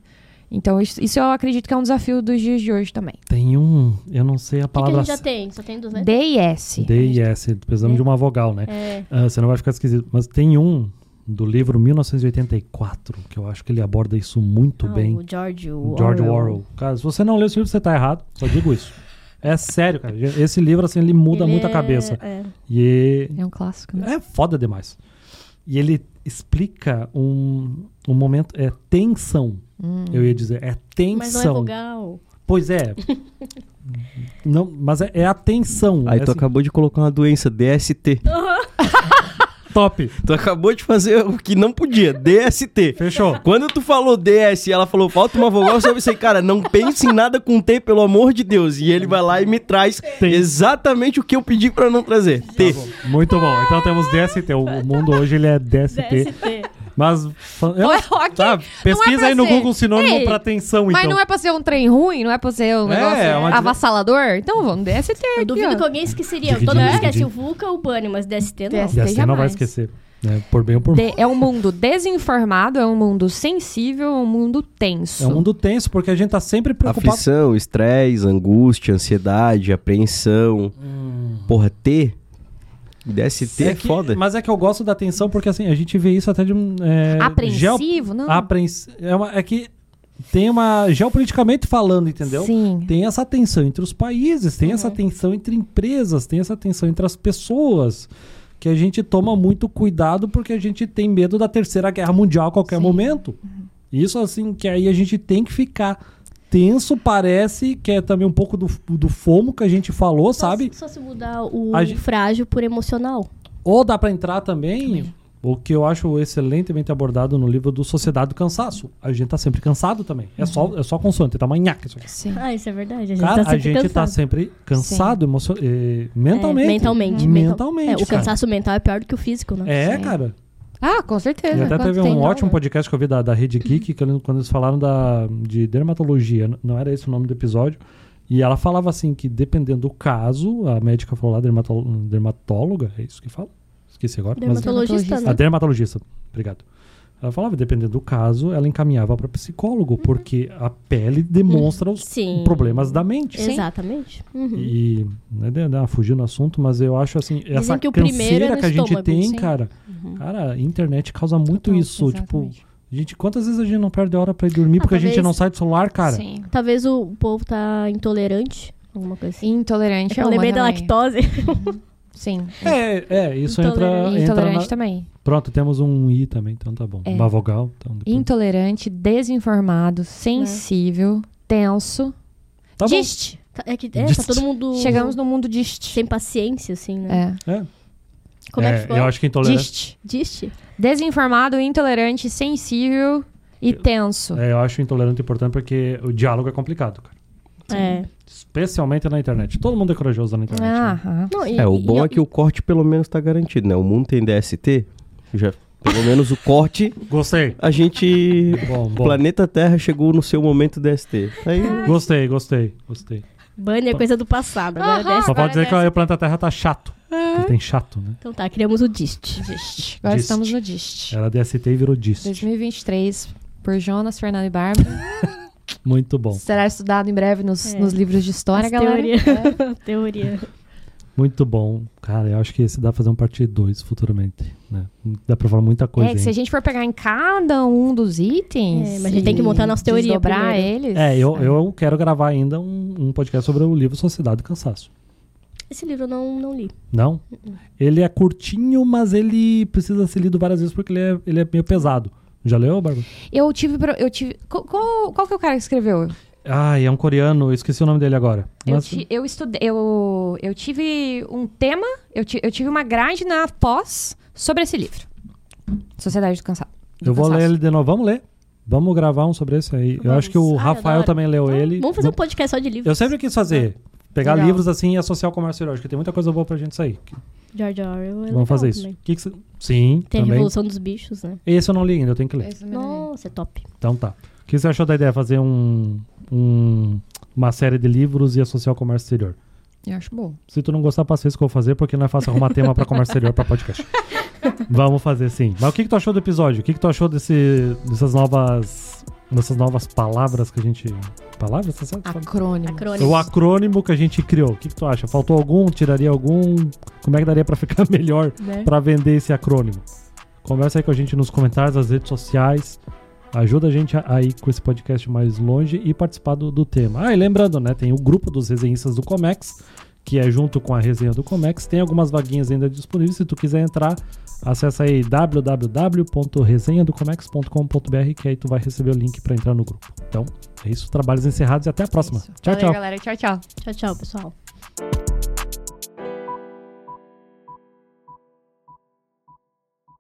Então, isso, isso eu acredito que é um desafio dos dias de hoje também. Tem um, eu não sei a O que, que a palavra. gente já tem? Só tem duas letras? D e S. D e S, precisamos D. de uma vogal, né? É. Ah, você não vai ficar esquisito. Mas tem um do livro 1984, que eu acho que ele aborda isso muito Ah, bem. O George Orwell. George Orwell. Cara, se você não leu esse livro, você tá errado. Só digo isso. É sério, cara. Esse livro, assim, ele muda Ele muito a é- cabeça. é. E É um clássico, né? é foda demais. E ele explica um, um momento. É tensão. Eu ia dizer. É tensão. Mas não é vogal. Pois é. não, mas é, é a tensão. Aí é tu assim, acabou de colocar uma doença, DST. Top. Tu acabou de fazer o que não podia, DST. Fechou. Quando tu falou DS e ela falou falta uma vogal, eu pensei, cara, não pense em nada com T, pelo amor de Deus. E ele vai lá e me traz Tem. exatamente o que eu pedi pra não trazer. T. Muito bom. Então temos DST. O, o mundo hoje ele é DST. DST. Mas. eu- Ué, ok. tá, pesquisa pra aí no ser. Google sinônimo Ei, pra tensão, Mas então. não é pra ser um trem ruim? Não é pra ser um É, negócio é uma- avassalador? Então vamos, DST Eu aqui, duvido ó. que alguém esqueceria. Dividir, Todo mundo esquece o VUCA ou o Bunny, mas DST não. DST. DST não vai esquecer. né? Por bem ou por mal. É um mundo desinformado, é um mundo sensível, é um mundo tenso. É um mundo tenso, porque a gente tá sempre preocupado. Aflição, estresse, angústia, ansiedade, apreensão. Porra, T. DST é, que- foda. Mas é que eu gosto da tensão, porque assim, a gente vê isso até de um. É, geo- Apreensivo, não? apreens- é, uma- é que tem uma. Geopoliticamente falando, entendeu? Sim. Tem essa tensão entre os países, tem Uhum. essa tensão entre empresas, tem essa tensão entre as pessoas. Que a gente toma muito cuidado porque a gente tem medo da terceira guerra mundial a qualquer Sim. momento. Isso assim, que aí a gente tem que ficar tenso, parece que é também um pouco do, do fomo que a gente falou, Só sabe? se- Só se mudar o A gente- frágil por emocional. Ou dá pra entrar também, o que eu acho excelentemente abordado no livro do Sociedade do Cansaço. A gente tá sempre cansado também. É só é só consoante, tá manhaca isso aqui. Sim. Ah, isso é verdade. A gente Cara, tá a sempre gente tá cansado. sempre cansado eh, mentalmente. É, mentalmente. mental- Mentalmente, É, o cara. cansaço mental é pior do que o físico, né? É, Sim. cara. Ah, com certeza. E até Quanto teve um ótimo né? podcast que eu vi da, da Rede Geek, que eles- quando eles falaram da, de dermatologia, não era esse o nome do episódio, e ela falava assim que dependendo do caso, a médica falou lá, dermató- dermatóloga, é isso que fala? Esqueci agora. mas- Dermatologista, a né? dermatologista, obrigado. Ela falava, dependendo do caso, ela encaminhava para psicólogo, porque a pele demonstra os Uhum. Sim. problemas da mente. Sim. Exatamente. Uhum. E, né, de- de- fugiu no assunto, mas eu acho assim, essa que o primeiro é canseira no que a gente estômago, tem, sim. cara, Uhum. cara, a internet causa muito Total, isso, tipo, exatamente. gente, quantas vezes a gente não perde a hora pra ir dormir Ah, porque a gente talvez- não sai do celular, cara? Sim. Talvez o povo tá intolerante Alguma coisa assim. Intolerante é, eu uma lembrei da lactose. Sim. É, é, isso entra, Intolerante. entra Intolerante na... também. Pronto, temos um I também, então tá bom. É. Uma vogal. Então depois... Intolerante, desinformado, sensível, tenso. Tá bom. dist. Tá- É que é, tá todo mundo Chegamos no mundo dist. sem paciência, assim, né? É. É. Como é, É, que ficou? Eu acho que intolerante. Dist. Diste? Desinformado, intolerante, sensível e tenso. É, eu acho intolerante importante porque o diálogo é complicado, cara. É. Especialmente na internet. Todo mundo é corajoso na internet. né? Aham. Não, e- É, o bom e- é que o corte pelo menos tá garantido, né? O mundo tem DST, já, pelo menos o corte, Gostei. a gente... Bom, O bom. planeta Terra chegou no seu momento DST. Aí, Gostei, gostei, gostei. Bunny é coisa do passado. Agora Aham. desce. Só Agora pode dizer que o planeta Terra tá chato. Ele tem chato, né? Então tá, criamos o Dist. Dist. Agora Dist. estamos no dist. Era DST e virou dist. 2023, por Jonas, Fernando e Bárbara. Muito bom. Será estudado em breve nos, É. nos livros de história, As galera. teoria. É. Teoria. Muito bom. Cara, eu acho que esse dá pra fazer um parte 2 futuramente. Né? Dá pra falar muita coisa. É, que se a gente for pegar em cada um dos itens. É, mas a gente tem que montar a nossa teoria Dobrar eles. É, eu, eu quero gravar ainda um, um podcast sobre o livro Sociedade do Cansaço. Esse livro eu não, não li. Não? Ele é curtinho, mas ele precisa ser lido várias vezes porque ele é, ele é meio pesado. Já leu, Bárbara? Eu tive. pro- Eu tive qual, qual, que é o cara que escreveu? Ai, é um coreano, eu esqueci o nome dele agora. Eu, Mas- ti- eu estudei. Eu, eu tive um tema, eu, ti- eu tive uma grade na pós sobre esse livro. Sociedade do Cansado. do Eu vou Cansaço. ler ele de novo. Vamos ler. Vamos gravar um sobre esse aí. Eu Vamos. acho que o Ah, eu Rafael também leu Então, ele. Vamos fazer um podcast só de livros. Eu sempre quis fazer. Pegar Legal. livros assim e associar ao comércio heróico. Tem muita coisa boa pra gente sair. George Orwell é Vamos legal fazer isso. também. Que que cê- Sim, Tem a também. Revolução dos Bichos, né? Esse eu não li ainda, eu tenho que ler. Nossa, é top. Então tá. O que você achou da ideia? Fazer um, um- uma série de livros e associar ao comércio exterior? Eu acho bom. Se tu não gostar, passa isso que eu vou fazer, porque não é fácil arrumar tema pra comércio exterior pra podcast. Vamos fazer sim. Mas o que, que tu achou do episódio? O que, que tu achou desse, dessas novas. Dessas novas palavras que a gente. Palavras? Você sabe? Acrônimo. Acrônimo. O acrônimo que a gente criou. O que, que tu acha? Faltou algum? Tiraria algum? Como é que daria pra ficar melhor Né? pra vender esse acrônimo? Conversa aí com a gente nos comentários, nas redes sociais. Ajuda a gente a, a ir com esse podcast mais longe e participar do, do tema. Ah, e lembrando, né? Tem o grupo dos resenhistas do Comex, que é junto com a resenha do Comex. Tem algumas vaguinhas ainda disponíveis. Se tu quiser entrar, acessa aí www.resenhadocomex.com.br que aí tu vai receber o link pra entrar no grupo. Então, é isso. Trabalhos encerrados e até a próxima. Isso. Tchau, Valeu, tchau. galera. Tchau, tchau. Tchau, tchau, pessoal.